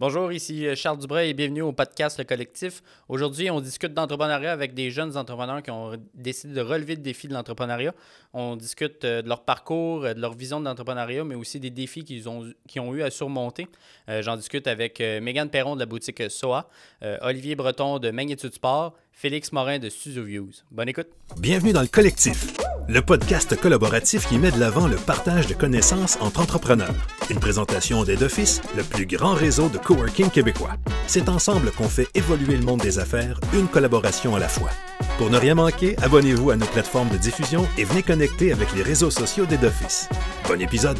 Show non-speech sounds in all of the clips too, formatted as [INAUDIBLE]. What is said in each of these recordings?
Bonjour, ici euh, Charles Dubray et bienvenue au podcast Le Collectif. Aujourd'hui, on discute d'entrepreneuriat avec des jeunes entrepreneurs qui ont décidé de relever le défi de l'entrepreneuriat. On discute euh, de leur parcours, euh, de leur vision de l'entrepreneuriat, mais aussi des défis qu'ils ont, eu à surmonter. J'en discute avec Megan Perron de la boutique SOA, Olivier Breton de Magnitude Sport, Félix Morin de Studio Views. Bonne écoute. Bienvenue dans Le Collectif le podcast collaboratif qui met de l'avant le partage de connaissances entre entrepreneurs. Une présentation Office, le plus grand réseau de coworking québécois. C'est ensemble qu'on fait évoluer le monde des affaires, une collaboration à la fois. Pour ne rien manquer, abonnez-vous à nos plateformes de diffusion et venez connecter avec les réseaux sociaux Office. Bon épisode!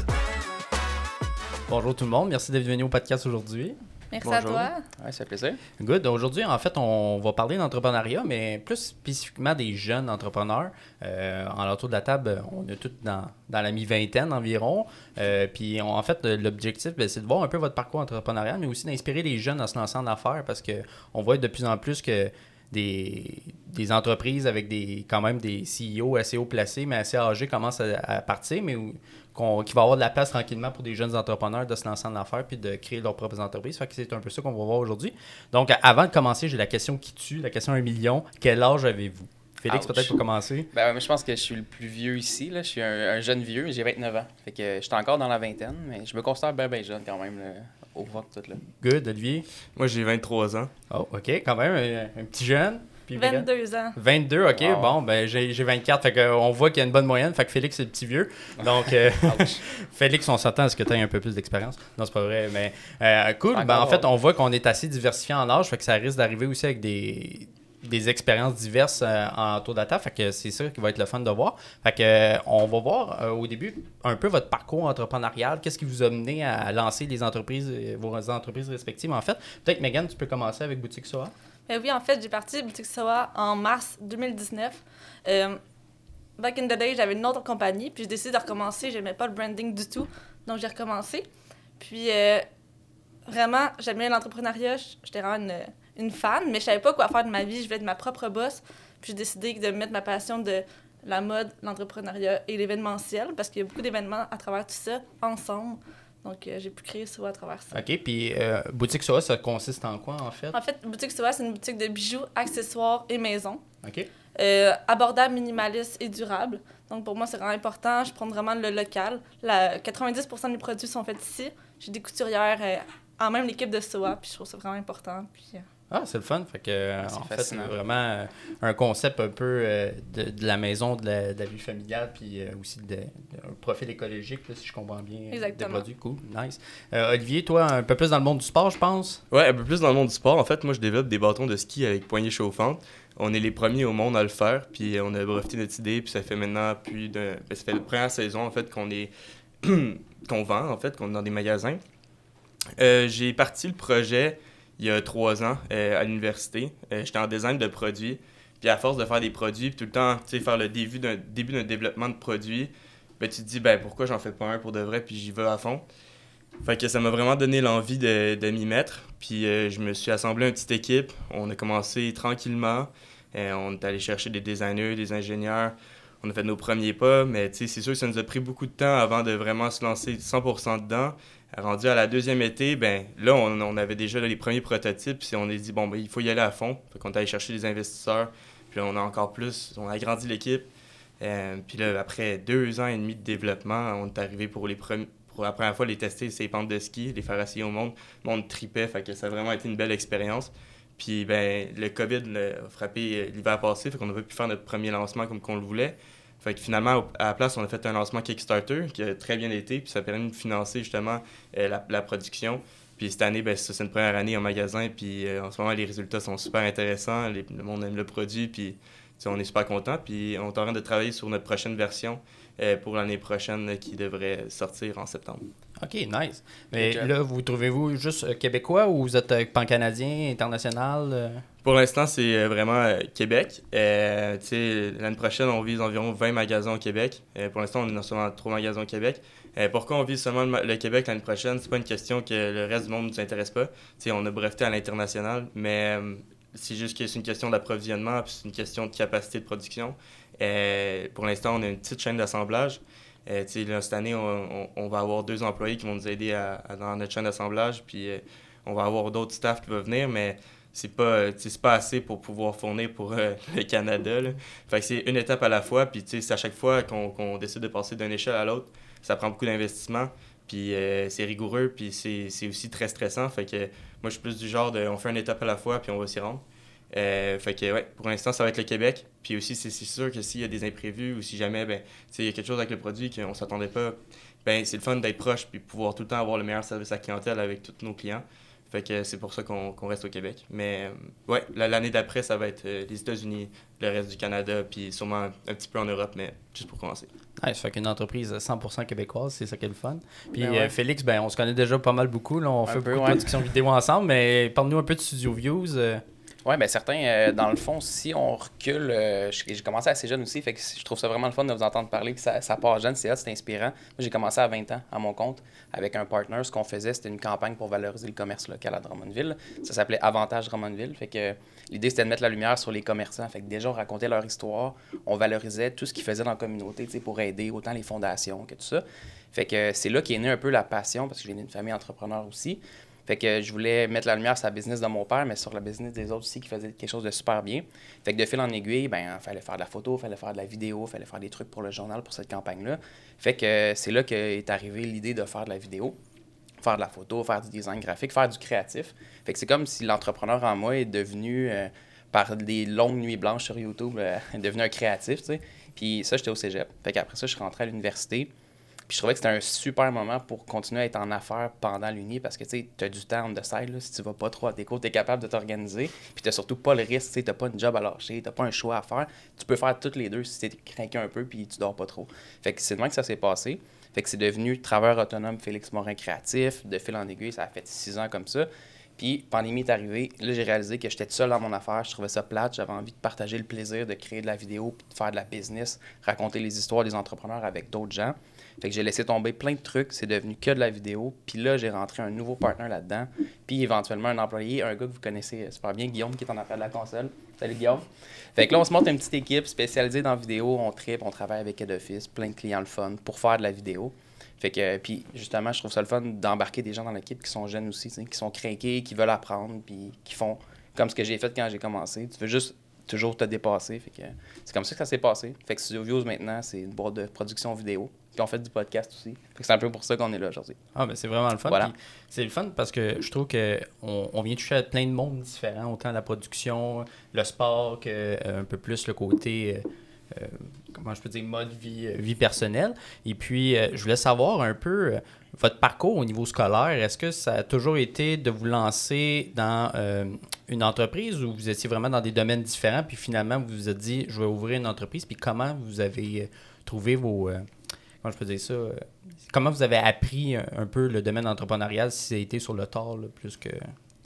Bonjour tout le monde, merci d'être venu au podcast aujourd'hui. Merci à toi. Ouais, ça fait plaisir. Good. Aujourd'hui, en fait, on va parler d'entrepreneuriat, mais plus spécifiquement des jeunes entrepreneurs. Euh, en l'entour de la table, on est tous dans, la mi-vingtaine environ. Euh, puis, en fait, l'objectif, ben, c'est de voir un peu votre parcours entrepreneurial, mais aussi d'inspirer les jeunes à se lancer en affaires parce qu'on voit de plus en plus que des, entreprises avec des quand même des CEO assez haut placés, mais assez âgés commencent à, partir, mais qu'il va avoir de la place tranquillement pour des jeunes entrepreneurs de se lancer en affaires puis de créer leurs propres entreprises. Fait que c'est un peu ça qu'on va voir aujourd'hui. Donc, avant de commencer, j'ai la question qui tue, la question 1 million. Quel âge avez-vous? Félix, peut-être pour commencer. Ben, je pense que je suis le plus vieux ici. Là. Je suis un, jeune vieux, j'ai 29 ans. Fait que je suis encore dans la vingtaine, mais je me considère bien, bien jeune quand même, au vote tout. Là. Good, Olivier? Moi, j'ai 23 ans. Oh, OK, quand même, un petit jeune. 22 ans. 22, OK. Bon, ben j'ai 24. Fait qu'on voit qu'il y a une bonne moyenne. Fait que Félix, c'est le petit vieux. Donc, euh, [LAUGHS] [LAUGHS] Félix, on s'attend à ce que tu aies un peu plus d'expérience. Non, c'est pas vrai. Mais euh, cool. Ben, en fait, on voit qu'on est assez diversifié en âge. Fait que ça risque d'arriver aussi avec des, des expériences diverses euh, en tour de Fait que c'est ça qui va être le fun de voir. Fait que on va voir au début un peu votre parcours entrepreneurial. Qu'est-ce qui vous a mené à lancer les entreprises, vos entreprises respectives en fait. Peut-être, Megan, tu peux commencer avec Boutique Soa. Euh, oui, en fait, j'ai parti Boutique Soa en mars 2019. Euh, back in the day, j'avais une autre compagnie, puis j'ai décidé de recommencer. J'aimais pas le branding du tout, donc j'ai recommencé. Puis euh, vraiment, j'aimais l'entrepreneuriat. J'étais vraiment une, fan, mais je savais pas quoi faire de ma vie. Je voulais être ma propre boss. Puis j'ai décidé de mettre ma passion de la mode, l'entrepreneuriat et l'événementiel, parce qu'il y a beaucoup d'événements à travers tout ça ensemble. Donc, euh, j'ai pu créer Soa à travers ça. OK. Puis, euh, Boutique Soa, ça consiste en quoi, en fait? En fait, Boutique Soa, c'est une boutique de bijoux, accessoires et maisons. OK. Euh, abordable, minimaliste et durable. Donc, pour moi, c'est vraiment important. Je prends vraiment le local. La, 90 des produits sont faits ici. J'ai des couturières en même l'équipe de Soa, puis je trouve ça vraiment important. Puis, ah, c'est le fun. Fait que, en fait, c'est vraiment euh, un concept un peu euh, de, de, la maison, de la, de la vie familiale, puis euh, aussi de, un profil écologique, si je comprends bien. Exactement. Des produits, cool, nice. Olivier, toi, un peu plus dans le monde du sport, je pense? Ouais, un peu plus dans le monde du sport. En fait, moi, je développe des bâtons de ski avec poignée chauffante. On est les premiers au monde à le faire, puis on a breveté notre idée, puis ça fait maintenant plus de... Ben, ça fait la première saison, en fait, qu'on est... [CLEARS THROAT] qu'on vend, en fait, qu'on est dans des magasins. J'ai parti le projet il y a trois ans euh, à l'université. Euh, j'étais en design de produits. Puis à force de faire des produits, puis tout le temps, tu sais, faire le début d'un début d'un développement de produit, ben, tu te dis, ben pourquoi j'en fais pas un pour de vrai, puis j'y vais à fond. Fait que ça m'a vraiment donné l'envie de, de m'y mettre. Puis euh, je me suis assemblé une petite équipe. On a commencé tranquillement. on est allé chercher des designers, des ingénieurs. On a fait nos premiers pas, mais c'est sûr que ça nous a pris beaucoup de temps avant de vraiment se lancer 100% dedans. Rendu à la deuxième été, ben là, on, avait déjà les premiers prototypes, puis on s'est dit, bon, ben, il faut y aller à fond. Fait qu'on est allé chercher des investisseurs, puis on a encore plus, on a agrandi l'équipe. Euh, puis là, après deux ans et demi de développement, on est arrivé pour les pour la première fois les tester ces pentes de ski, les faire essayer au monde. Le monde tripait, fait ça a vraiment été une belle expérience. Puis ben, le COVID a frappé euh, l'hiver passé, fait qu'on n'a pas pu faire notre premier lancement comme qu'on le voulait. Fait que finalement, à la place, on a fait un lancement Kickstarter qui a très bien été, puis ça a permis de financer justement euh, la, production. Puis cette année, ben, c'est une première année en magasin, puis euh, en ce moment, les résultats sont super intéressants, le monde aime le produit, puis on est super content. Puis on est en train de travailler sur notre prochaine version euh, pour l'année prochaine qui devrait sortir en septembre. OK, nice. Mais là, vous trouvez-vous juste québécois ou vous êtes pan-canadien, international? Pour l'instant, c'est euh, vraiment euh, Québec. Euh, L'année prochaine, on vise environ 20 magasins au Québec. Euh, pour l'instant, on est dans seulement 3 magasins au Québec. pourquoi on vise seulement le, Québec l'année prochaine? C'est pas une question que le reste du monde ne nous intéresse pas. on a breveté à l'international, mais c'est juste que c'est une question d'approvisionnement puis c'est une question de capacité de production. Pour l'instant, on a une petite chaîne d'assemblage. cette année, on, va avoir deux employés qui vont nous aider dans notre chaîne d'assemblage. Puis on va avoir d'autres staffs qui vont venir, mais c'est pas, c'est pas assez pour pouvoir fournir pour euh, [LAUGHS] le Canada. Fait que c'est une étape à la fois, puis c'est à chaque fois qu'on décide de passer d'une échelle à l'autre, ça prend beaucoup d'investissement, puis euh, c'est rigoureux, puis c'est aussi très stressant. Fait que moi, je suis plus du genre de on fait une étape à la fois, puis on va s'y rendre. Euh, fait que, ouais, pour l'instant, ça va être le Québec. Puis aussi, c'est sûr que s'il y a des imprévus ou si jamais, ben, il y a quelque chose avec le produit qu'on s'attendait pas, ben, c'est le fun d'être proche puis pouvoir tout le temps avoir le meilleur service à clientèle avec tous nos clients. Fait que c'est pour ça qu'on reste au Québec. Mais euh, ouais, l'année d'après, ça va être euh, les États-Unis, le reste du Canada, puis sûrement un petit peu en Europe, mais juste pour commencer. Ça fait qu'une entreprise 100% québécoise, c'est ça qui est le fun. Puis ben euh, Félix, ben, on se connaît déjà pas mal beaucoup. Là, on fait beaucoup de production vidéo ensemble, mais parle-nous un peu de Studio Views. Oui, bien certains, euh, dans le fond, si on recule, euh, j'ai commencé assez jeune aussi, fait que je trouve ça vraiment le fun de vous entendre parler, que ça, ça part jeune, c'est c'est inspirant. Moi, j'ai commencé à 20 ans à mon compte avec un partner. Ce qu'on faisait, c'était une campagne pour valoriser le commerce local à Drummondville. Ça s'appelait Avantage Drummondville. Fait que l'idée, c'était de mettre la lumière sur les commerçants. Fait que déjà, on racontait leur histoire, on valorisait tout ce qu'ils faisaient dans la communauté, pour aider autant les fondations que tout ça. Fait que c'est là qu'est née un peu la passion, parce que j'ai une famille entrepreneur aussi. Fait que je voulais mettre la lumière sur la business de mon père, mais sur la business des autres aussi qui faisaient quelque chose de super bien. Fait que de fil en aiguille, ben, il fallait faire de la photo, il fallait faire de la vidéo, il fallait faire des trucs pour le journal pour cette campagne-là. Fait que c'est là qu'est arrivée l'idée de faire de la vidéo, faire de la photo, faire du design graphique, faire du créatif. Fait que c'est comme si l'entrepreneur en moi est devenu, euh, par des longues nuits blanches sur YouTube, euh, [LAUGHS] devenu un créatif, tu sais. Puis ça, j'étais au cégep. Fait qu'après ça, je suis rentré à l'université. Puis je trouvais que c'était un super moment pour continuer à être en affaires pendant l'Uni parce que tu as du temps de side. Si tu vas pas trop à tes cours, tu es capable de t'organiser. Puis tu surtout pas le risque. Tu n'as pas une job à lâcher, tu pas un choix à faire. Tu peux faire toutes les deux si tu es craqué un peu puis tu dors pas trop. Fait que c'est de que ça s'est passé. Fait que c'est devenu travailleur autonome Félix Morin créatif. De fil en aiguille, ça a fait six ans comme ça. Puis, pandémie est arrivée. Là, j'ai réalisé que j'étais seul dans mon affaire. Je trouvais ça plate. J'avais envie de partager le plaisir de créer de la vidéo, de faire de la business, raconter les histoires des entrepreneurs avec d'autres gens. Fait que j'ai laissé tomber plein de trucs, c'est devenu que de la vidéo. Puis là, j'ai rentré un nouveau partner là-dedans. Puis éventuellement, un employé, un gars que vous connaissez super bien, Guillaume, qui est en affaire de la console. Salut Guillaume. Fait que là, on se monte une petite équipe spécialisée dans la vidéo. On tripe, on travaille avec Head Office, plein de clients le fun pour faire de la vidéo. Fait que, puis justement, je trouve ça le fun d'embarquer des gens dans l'équipe qui sont jeunes aussi, qui sont craqués, qui veulent apprendre, puis qui font comme ce que j'ai fait quand j'ai commencé. Tu veux juste toujours te dépasser. Fait que c'est comme ça que ça s'est passé. Fait que Studio Views maintenant, c'est une boîte de production vidéo. Puis on fait du podcast aussi. c'est un peu pour ça qu'on est là aujourd'hui. Ah, ben c'est vraiment le fun. C'est le fun parce que je trouve qu'on on vient toucher à plein de mondes différents, autant la production, le sport que euh, un peu plus le côté. Euh, euh, comment je peux dire, mode vie, vie personnelle. Et puis, je voulais savoir un peu votre parcours au niveau scolaire. Est-ce que ça a toujours été de vous lancer dans une entreprise ou vous étiez vraiment dans des domaines différents, puis finalement, vous vous êtes dit, je vais ouvrir une entreprise, puis comment vous avez trouvé vos, comment je peux dire ça, euh, comment vous avez appris un, peu le domaine entrepreneurial si été sur le tard plus que.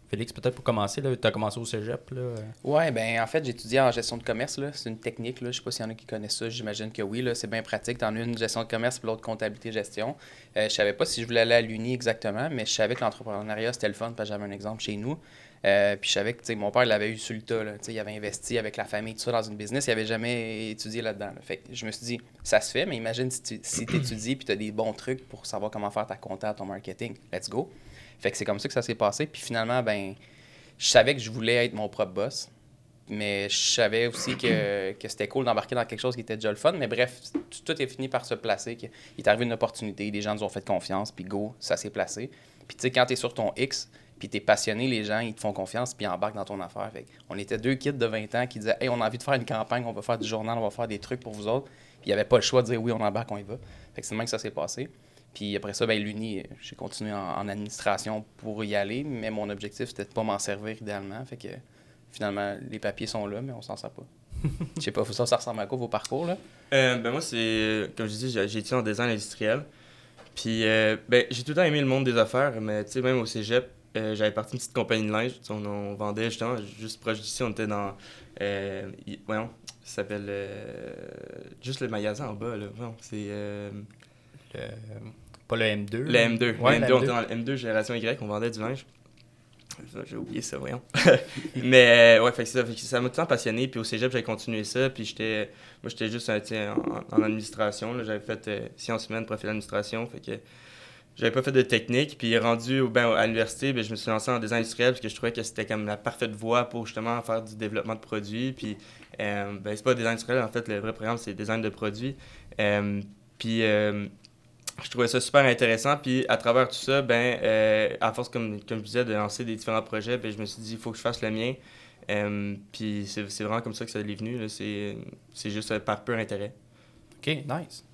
Félix, peut-être pour commencer, tu as commencé au cégep. Là? Ouais, ben en fait, étudié en gestion de commerce. C'est une technique. Je sais pas s'il y en a qui connaissent ça. J'imagine que oui. C'est bien pratique. Tu en as une gestion de commerce et l'autre comptabilité-gestion. Euh, je savais pas si je voulais aller à l'Uni exactement, mais je savais que l'entrepreneuriat, c'était le fun parce que j'avais un exemple chez nous. Euh, puis je savais que mon père l'avait eu sur le tas. Là, il avait investi avec la famille, tout ça, dans une business. Il n'avait jamais étudié là-dedans. Fait je me suis dit, ça se fait, mais imagine si tu étudies puis tu as des bons trucs pour savoir comment faire ta compta, ton marketing. Let's go. Fait que c'est comme ça que ça s'est passé. Puis finalement, ben, je savais que je voulais être mon propre boss. Mais je savais aussi que, que c'était cool d'embarquer dans quelque chose qui était déjà le fun. Mais bref, tout, est fini par se placer. Il est arrivé une opportunité, des gens nous ont fait confiance, puis go, ça s'est placé. Puis tu sais, quand tu es sur ton X, puis t'es passionné, les gens, ils te font confiance, puis ils embarquent dans ton affaire. on était deux kids de 20 ans qui disaient Hey, on a envie de faire une campagne, on va faire du journal, on va faire des trucs pour vous autres. Puis il n'y avait pas le choix de dire oui, on embarque, on y va. Fait que c'est le même que ça s'est passé. Puis après ça, ben, l'Uni, j'ai continué en, administration pour y aller, mais mon objectif, c'était de pas m'en servir idéalement. Fait que finalement, les papiers sont là, mais on s'en sert pas. [LAUGHS] Je sais pas, ça, ça ressemble à quoi vos parcours, là? Euh, ben moi, c'est, comme je dis, j'ai étudié en design industriel. Puis, euh, ben, j'ai tout le temps aimé le monde des affaires, mais tu sais, même au cégep, euh, j'avais parti une petite compagnie de linge. On, vendait justement, juste proche d'ici, on était dans. Euh, voyons, ça s'appelle. Euh, juste le magasin en bas, là. c'est. Euh, pas le M2. Le M2. Ouais, le M2, on était dans le M2 Génération Y, on vendait du linge. J'ai oublié ça, voyons. [LAUGHS] Mais ouais, fait ça, ça m'a tout le temps passionné. Puis au cégep, j'avais continué ça. Puis j'étais. Moi, j'étais juste en, en, administration. J'avais fait sciences humaines, profil d'administration. Fait que j'avais pas fait de technique. Puis rendu ben, à l'université, ben, je me suis lancé en design industriel parce que je trouvais que c'était comme la parfaite voie pour justement faire du développement de produits. Puis euh, ben, c'est pas design industriel, en fait, le vrai programme, c'est design de produits. Euh, puis euh, je trouvais ça super intéressant. Puis à travers tout ça, ben, euh, à force, comme, comme je disais, de lancer des différents projets, ben, je me suis dit, il faut que je fasse le mien. Puis c'est vraiment comme ça que ça est venu. C'est juste par pur intérêt. OK, nice.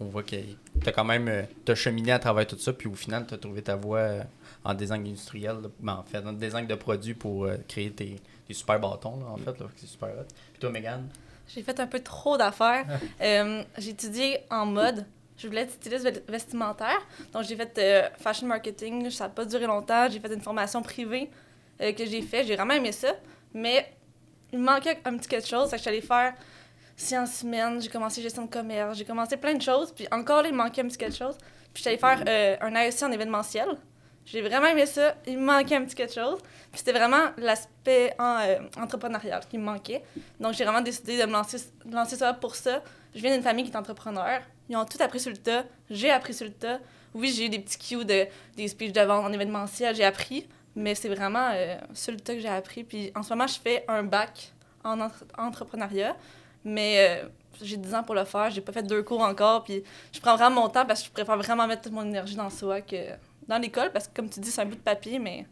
On voit que tu as quand même euh, t'as cheminé à travers tout ça, puis au final, tu as trouvé ta voie euh, en design industriel. Ben, en fait, en design de produits pour euh, créer tes, tes super bâtons, là, en fait. là. C'est super hot. Puis toi, Megan? J'ai fait un peu trop d'affaires. [LAUGHS] Euh, j'ai étudié en mode. Je voulais être styliste ve- vestimentaire. Donc, j'ai fait euh, fashion marketing. Ça n'a pas duré longtemps. J'ai fait une formation privée euh, que j'ai fait. J'ai vraiment aimé ça. Mais il me manquait un petit quelque chose. Que je suis allée faire sciences humaines. J'ai commencé gestion de commerce. J'ai commencé plein de choses. Puis encore là, il manquait un petit quelque chose. Puis allée faire euh, un AEC en événementiel. J'ai vraiment aimé ça. Il me manquait un petit quelque chose. Puis c'était vraiment l'aspect en, euh, entrepreneurial qui me manquait. Donc, j'ai vraiment décidé de me lancer, de lancer ça pour ça. Je viens d'une famille qui est entrepreneur. Ils ont tout appris sur le tas. J'ai appris sur le tas. Oui, j'ai eu des petits cues de, des speeches de vente en événementiel. J'ai appris. Mais c'est vraiment euh, sur le tas que j'ai appris. Puis en ce moment, je fais un bac en entre- entrepreneuriat. Mais euh, j'ai 10 ans pour le faire. J'ai pas fait deux cours encore. Puis je prends vraiment mon temps parce que je préfère vraiment mettre toute mon énergie dans ça que dans l'école. Parce que comme tu dis, c'est un bout de papier. Mais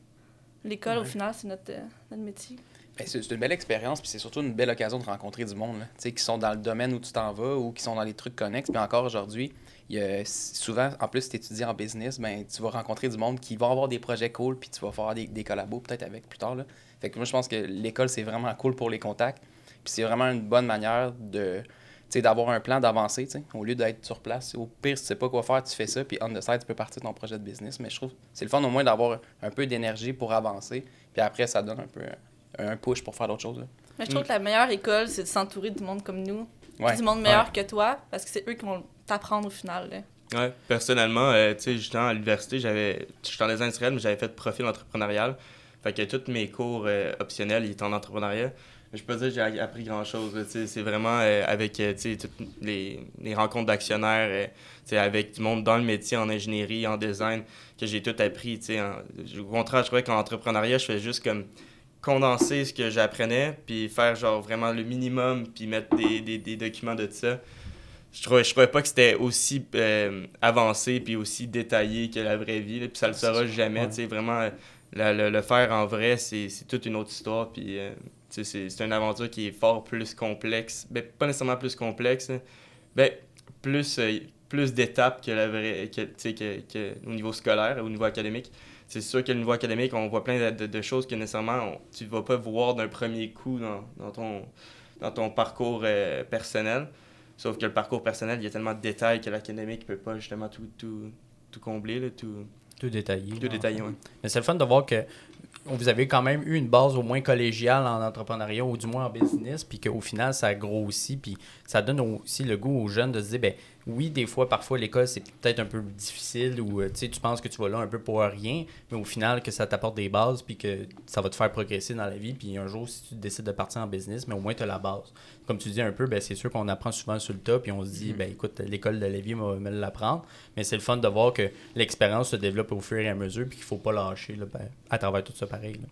l'école, au final, c'est notre, euh, notre métier. Ben, c'est une belle expérience, puis c'est surtout une belle occasion de rencontrer du monde, là, tu sais, qui sont dans le domaine où tu t'en vas ou qui sont dans les trucs connexes. Puis encore aujourd'hui, il y a souvent, en plus, si tu étudies en business, ben, tu vas rencontrer du monde qui va avoir des projets cool, puis tu vas faire des, des collabos peut-être avec plus tard. Là. Fait que moi, je pense que l'école, c'est vraiment cool pour les contacts. Puis c'est vraiment une bonne manière de tu sais, d'avoir un plan d'avancer, tu sais, au lieu d'être sur place. Au pire, si tu sais pas quoi faire, tu fais ça, puis on the side, tu peux partir de ton projet de business. Mais je trouve que c'est le fun au moins d'avoir un peu d'énergie pour avancer, puis après, ça donne un peu un push pour faire d'autres choses. là. Mais je trouve que la meilleure école, c'est de s'entourer du monde comme nous. Ouais. Du monde meilleur que toi, parce que c'est eux qui vont t'apprendre au final. là. Ouais, personnellement, euh, tu sais, justement, à l'université, j'avais. J'étais en design industriel, mais j'avais fait profil entrepreneurial. Fait que tous mes cours euh, optionnels, ils étaient en entrepreneuriat. Je peux pas dire que j'ai appris grand chose. C'est vraiment euh, avec euh, toutes les, les rencontres d'actionnaires, euh, avec du monde dans le métier, en ingénierie, en design, que j'ai tout appris. en- Au contraire, je trouvais qu'en entrepreneuriat, je fais juste comme condenser ce que j'apprenais, puis faire genre vraiment le minimum, puis mettre des, des, des documents de ça je trouvais, je trouvais pas que c'était aussi euh, avancé puis aussi détaillé que la vraie vie. là, puis ça le sera jamais. Ouais. Vraiment, la- le, le faire en vrai, c'est toute une autre histoire. Puis c'est une aventure qui est fort plus complexe. Ben, pas nécessairement plus complexe, hein. ben, plus, euh, plus d'étapes que la vraie, que, que, que au niveau scolaire, au niveau académique. C'est sûr qu'au niveau académique, on voit plein de, de- de choses que nécessairement on- tu ne vas pas voir d'un premier coup dans, dans ton, dans ton parcours euh, personnel. Sauf que le parcours personnel, il y a tellement de détails que l'académique ne peut pas justement tout, tout, tout combler, là, tout, Tout détaillé. tout. Ouais. Mais c'est le fun de voir que vous avez quand même eu une base au moins collégiale en entrepreneuriat ou du moins en business, puis qu'au final, ça grossit, puis ça donne aussi le goût aux jeunes de se dire, ben oui, des fois, parfois, l'école, c'est peut-être un peu difficile ou euh, tu penses que tu vas là un peu pour rien, mais au final, que ça t'apporte des bases, puis que ça va te faire progresser dans la vie, puis un jour, si tu décides de partir en business, mais au moins, tu as la base. Comme tu dis un peu, ben, c'est sûr qu'on apprend souvent sur le tas, puis on se dit, ben écoute, l'école de la vie va me l'apprendre, mais c'est le fun de voir que l'expérience se développe au fur et à mesure, puis qu'il faut pas lâcher là, ben, à travers tout ça pareil. là.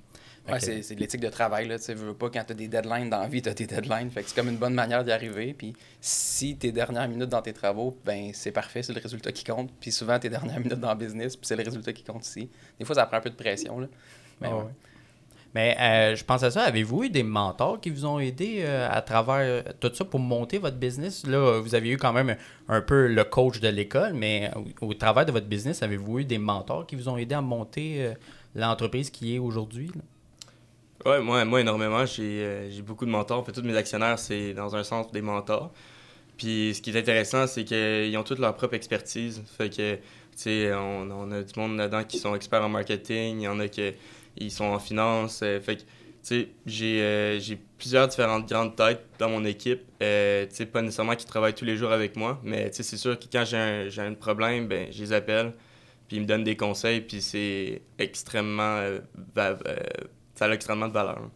Fait Ouais, c'est de l'éthique de travail. Là, tu veux pas quand tu as des deadlines dans la vie, tu as tes deadlines. Fait que c'est comme une bonne manière d'y arriver. Puis si tes dernières minutes dans tes travaux, ben c'est parfait, c'est le résultat qui compte. Puis souvent, tes dernières [LAUGHS] minutes dans le business, puis c'est le résultat qui compte aussi. Des fois, ça prend un peu de pression. Là. Mais Ah ouais. ouais. Mais euh, je pense à ça. Avez-vous eu des mentors qui vous ont aidé euh, à travers euh, tout ça pour monter votre business? Là, vous avez eu quand même un peu le coach de l'école, mais au, au travers de votre business, avez-vous eu des mentors qui vous ont aidé à monter euh, l'entreprise qui est aujourd'hui? Ouais, moi, moi énormément. J'ai euh, j'ai beaucoup de mentors. En fait, tous mes actionnaires, c'est dans un sens des mentors. Puis ce qui est intéressant, c'est qu'ils ont toute leur propre expertise. Fait que, tu sais, on, on a du monde là-dedans qui sont experts en marketing, il y en a qui sont en finance. euh, fait que, tu sais, j'ai euh, j'ai plusieurs différentes grandes têtes dans mon équipe. Euh, tu sais, pas nécessairement qui travaillent tous les jours avec moi, mais tu sais, c'est sûr que quand j'ai un, un problème, ben, je les appelle, puis ils me donnent des conseils, puis c'est extrêmement. Euh, euh, ça a extrêmement de valeur. là.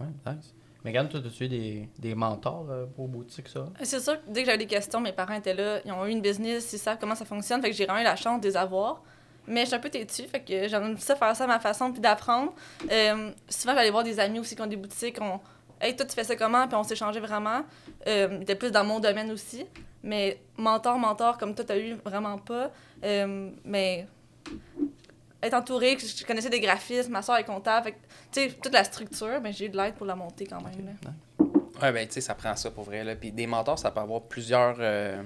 Ouais, nice. Megan, toi, as-tu eu des, des mentors euh, pour boutique, ça? C'est sûr que dès que j'avais des questions, mes parents étaient là, ils ont eu une business, ils savent comment ça fonctionne, fait que j'ai vraiment eu la chance de les avoir. Mais je suis un peu têtue, fait que j'aime ça faire ça à ma façon, puis d'apprendre. Euh, souvent, j'allais voir des amis aussi qui ont des boutiques, on... Hey, toi, tu fais ça comment? Puis on s'échangeait vraiment. Euh, ils étaient plus dans mon domaine aussi. Mais mentor, mentor, comme toi, t'as eu, vraiment pas. Euh, mais être entourée, je connaissais des graphistes, ma soeur est comptable, que, tu sais, toute la structure, mais j'ai eu de l'aide pour la monter quand même. là. Ouais, ben, tu sais, ça prend ça pour vrai. Là. Puis des mentors, ça peut avoir plusieurs. euh,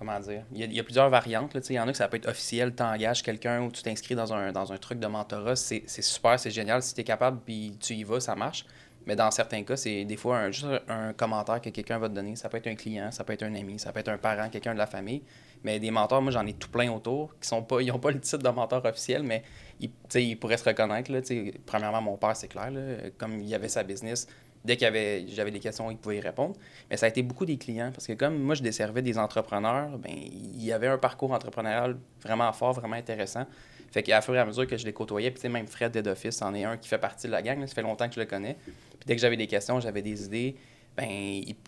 comment dire il y, a, plusieurs variantes. Il y en a que ça peut être officiel, tu engages quelqu'un ou tu t'inscris dans un, dans un truc de mentorat. C'est super, c'est génial. Si tu es capable puis tu y vas, ça marche. Mais dans certains cas, c'est des fois juste un commentaire que quelqu'un va te donner. Ça peut être un client, ça peut être un ami, ça peut être un parent, quelqu'un de la famille. Mais des mentors, moi, j'en ai tout plein autour qui sont pas, ils n'ont pas le titre de mentor officiel, mais ils, ils pourraient se reconnaître. Là, premièrement, mon père, c'est clair. Là, comme il avait sa business, dès qu'il avait, j'avais des questions, il pouvait y répondre. Mais ça a été beaucoup des clients parce que comme moi, je desservais des entrepreneurs, ben, il y avait un parcours entrepreneurial vraiment fort, vraiment intéressant. Fait qu'à fur et à mesure que je les côtoyais, puis même Fred Dead Office en est un qui fait partie de la gang, là, ça fait longtemps que je le connais. Puis dès que j'avais des questions, j'avais des idées, ben,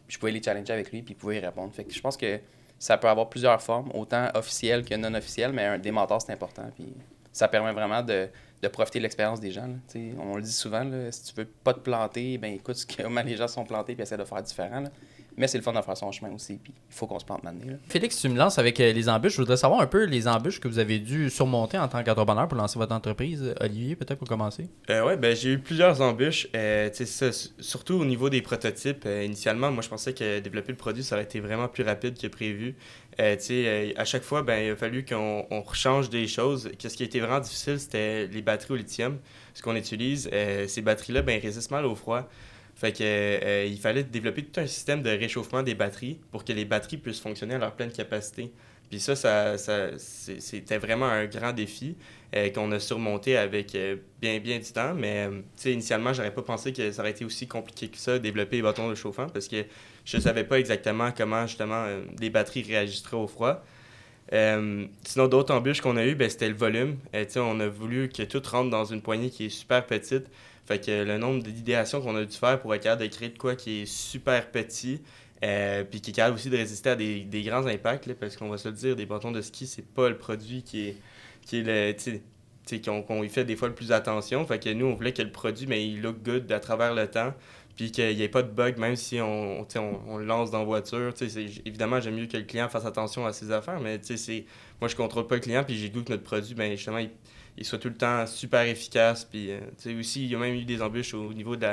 je pouvais les challenger avec lui, puis il pouvait y répondre. Fait que je pense que ça peut avoir plusieurs formes, autant officielles que non officielles, mais un, des mentors, c'est important. Puis ça permet vraiment de, de profiter de l'expérience des gens. On le dit souvent, là, si tu veux pas te planter, ben écoute [LAUGHS] comment les gens sont plantés, puis essaie de faire différent. là. Mais c'est le fun de faire son chemin aussi, puis il faut qu'on se plante maintenant. Félix, tu me lances avec euh, les embûches. Je voudrais savoir un peu les embûches que vous avez dû surmonter en tant qu'entrepreneur pour lancer votre entreprise. Olivier, peut-être pour commencer. Euh, ouais, ben, j'ai eu plusieurs embûches. Euh, ça, surtout au niveau des prototypes. Euh, initialement, moi, je pensais que développer le produit, ça aurait été vraiment plus rapide que prévu. Euh, tu sais, euh, à chaque fois, ben, il a fallu qu'on on rechange des choses. Qu'est-ce qui a été vraiment difficile, c'était les batteries au lithium. Ce qu'on utilise, euh, ces batteries-là, ben, résistent mal au froid. Fait que, euh, il fallait développer tout un système de réchauffement des batteries pour que les batteries puissent fonctionner à leur pleine capacité. Puis ça, ça, c'était vraiment un grand défi euh, qu'on a surmonté avec euh, bien, bien du temps. Mais initialement, j'aurais pas pensé que ça aurait été aussi compliqué que ça, développer les bâtons de chauffant, parce que je savais pas exactement comment, justement, les batteries réagisseraient au froid. Sinon, d'autres embûches qu'on a eues, ben, c'était le volume. Euh, on a voulu que tout rentre dans une poignée qui est super petite. Fait que le nombre d'idéations qu'on a dû faire pour être capable de créer de quoi qui est super petit, euh, puis qui est capable aussi de résister à des, des grands impacts, là, parce qu'on va se le dire, des bâtons de ski, c'est pas le produit qui est, qui est le. tu sais, tu sais, qu'on qu'on y fait des fois le plus attention. Fait que nous, on voulait que le produit, mais il look good à travers le temps, puis qu'il n'y ait pas de bug, même si on, on, le lance dans la voiture. C'est- Évidemment, j'aime mieux que le client fasse attention à ses affaires, mais c'est- moi, je contrôle pas le client, puis j'ai le goût que notre produit, ben, justement, il, il soit tout le temps super efficace. Puis, euh, aussi, il y a même eu des embûches au niveau de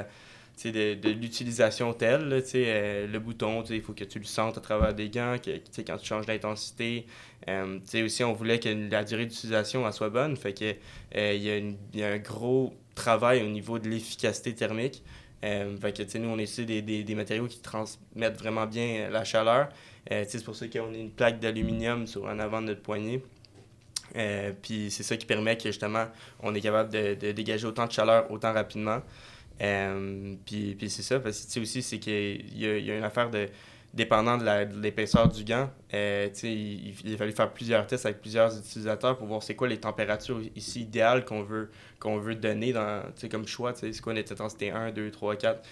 de, de l'utilisation telle, euh, le bouton, il faut que tu le sentes à travers des gants, que, quand tu changes d'intensité. Euh, aussi, on voulait que la durée d'utilisation soit bonne, fait que il y, a un gros travail au niveau de l'efficacité thermique. Fait que, nous, on essaie des, des, matériaux qui transmettent vraiment bien la chaleur. C'est pour ça qu'on a une plaque d'aluminium sur en avant de notre poignet. Euh, puis c'est ça qui permet que justement on est capable de, dégager autant de chaleur autant rapidement. Euh, puis puis c'est ça, parce que tu sais aussi, c'est qu'il y a, une affaire de dépendant de l'épaisseur du gant. euh, il, il a fallu faire plusieurs tests avec plusieurs utilisateurs pour voir c'est quoi les températures ici idéales qu'on veut, qu'on veut donner dans, comme choix. C'est quoi notre intensité 1, 2, 3, 4.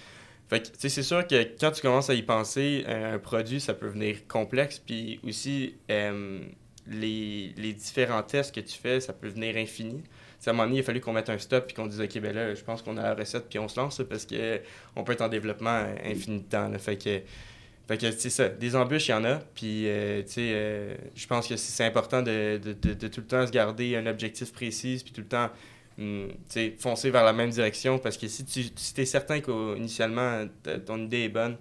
Fait que, c'est sûr que quand tu commences à y penser, un produit, ça peut venir complexe. Puis aussi, euh, les, les différents tests que tu fais, ça peut venir infini. Tu sais, à un moment donné, il a fallu qu'on mette un stop puis qu'on dise, OK, ben là, je pense qu'on a la recette puis on se lance parce que on peut être en développement infini de temps. Fait que, fait que c'est ça. Des embûches, il y en a. Puis, euh, tu sais, euh, je pense que c'est important de, de, de, tout le temps se garder un objectif précis puis tout le temps hum, sais, foncer vers la même direction parce que si tu si es certain qu'initialement ton idée est bonne,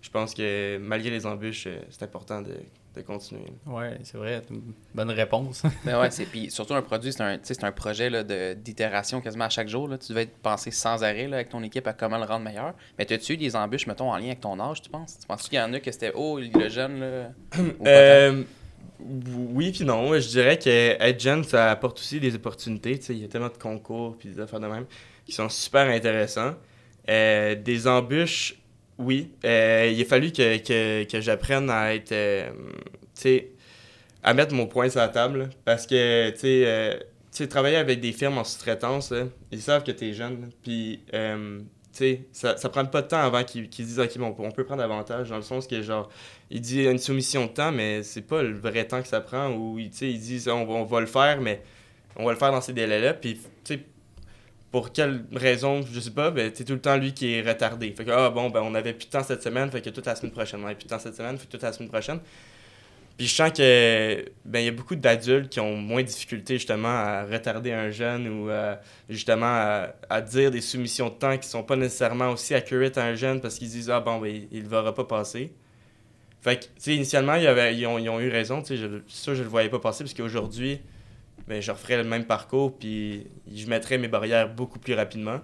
je pense que malgré les embûches, euh, c'est important de, de continuer. Ouais, c'est vrai. une Bonne réponse. [LAUGHS] Ben ouais, c'est puis surtout un produit, c'est un, tu sais, c'est un projet là, de, d'itération quasiment à chaque jour. Là. Tu devais être pensé sans arrêt là, avec ton équipe à comment le rendre meilleur. Mais as-tu eu des embûches, mettons, en lien avec ton âge, tu penses? Tu penses qu'il y en a que c'était Oh, le jeune là. [CLEARS THROAT] Euh, oui puis non. Je dirais que être jeune, ça apporte aussi des opportunités. Tu sais, il y a tellement de concours puis des affaires de même qui sont super intéressants. Euh, des embûches, oui. Euh, il a fallu que, que, que j'apprenne à être... euh, tu sais, à mettre mon point sur la table. Parce que, tu sais... euh, tu sais, travailler avec des firmes en sous-traitance, ils savent que tu es jeune. Puis, euh, sais, ça, ça prend pas de temps avant qu'ils qu'ils disent, OK, bon, on peut prendre davantage, dans le sens que, genre, il dit une soumission de temps, mais c'est pas le vrai temps que ça prend, ou, tu sais, ils disent, on, on va le faire, mais on va le faire dans ces délais-là, puis, tu sais, pour quelle raison, je sais pas, ben, c'est tout le temps lui qui est retardé. Fait que, ah, bon, ben, on avait plus de temps cette semaine, fait que toute la semaine prochaine. On avait plus de temps cette semaine, fait que toute la semaine prochaine. Puis je sens que ben il y a beaucoup d'adultes qui ont moins de difficulté justement à retarder un jeune ou euh, justement à, dire des soumissions de temps qui sont pas nécessairement aussi accurate à un jeune parce qu'ils disent ah bon ben il, il va pas passer. Fait que tu sais initialement ils, ont, ils ont eu raison, tu sais ça je le voyais pas passer parce qu'aujourd'hui ben je referais le même parcours puis je mettrais mes barrières beaucoup plus rapidement.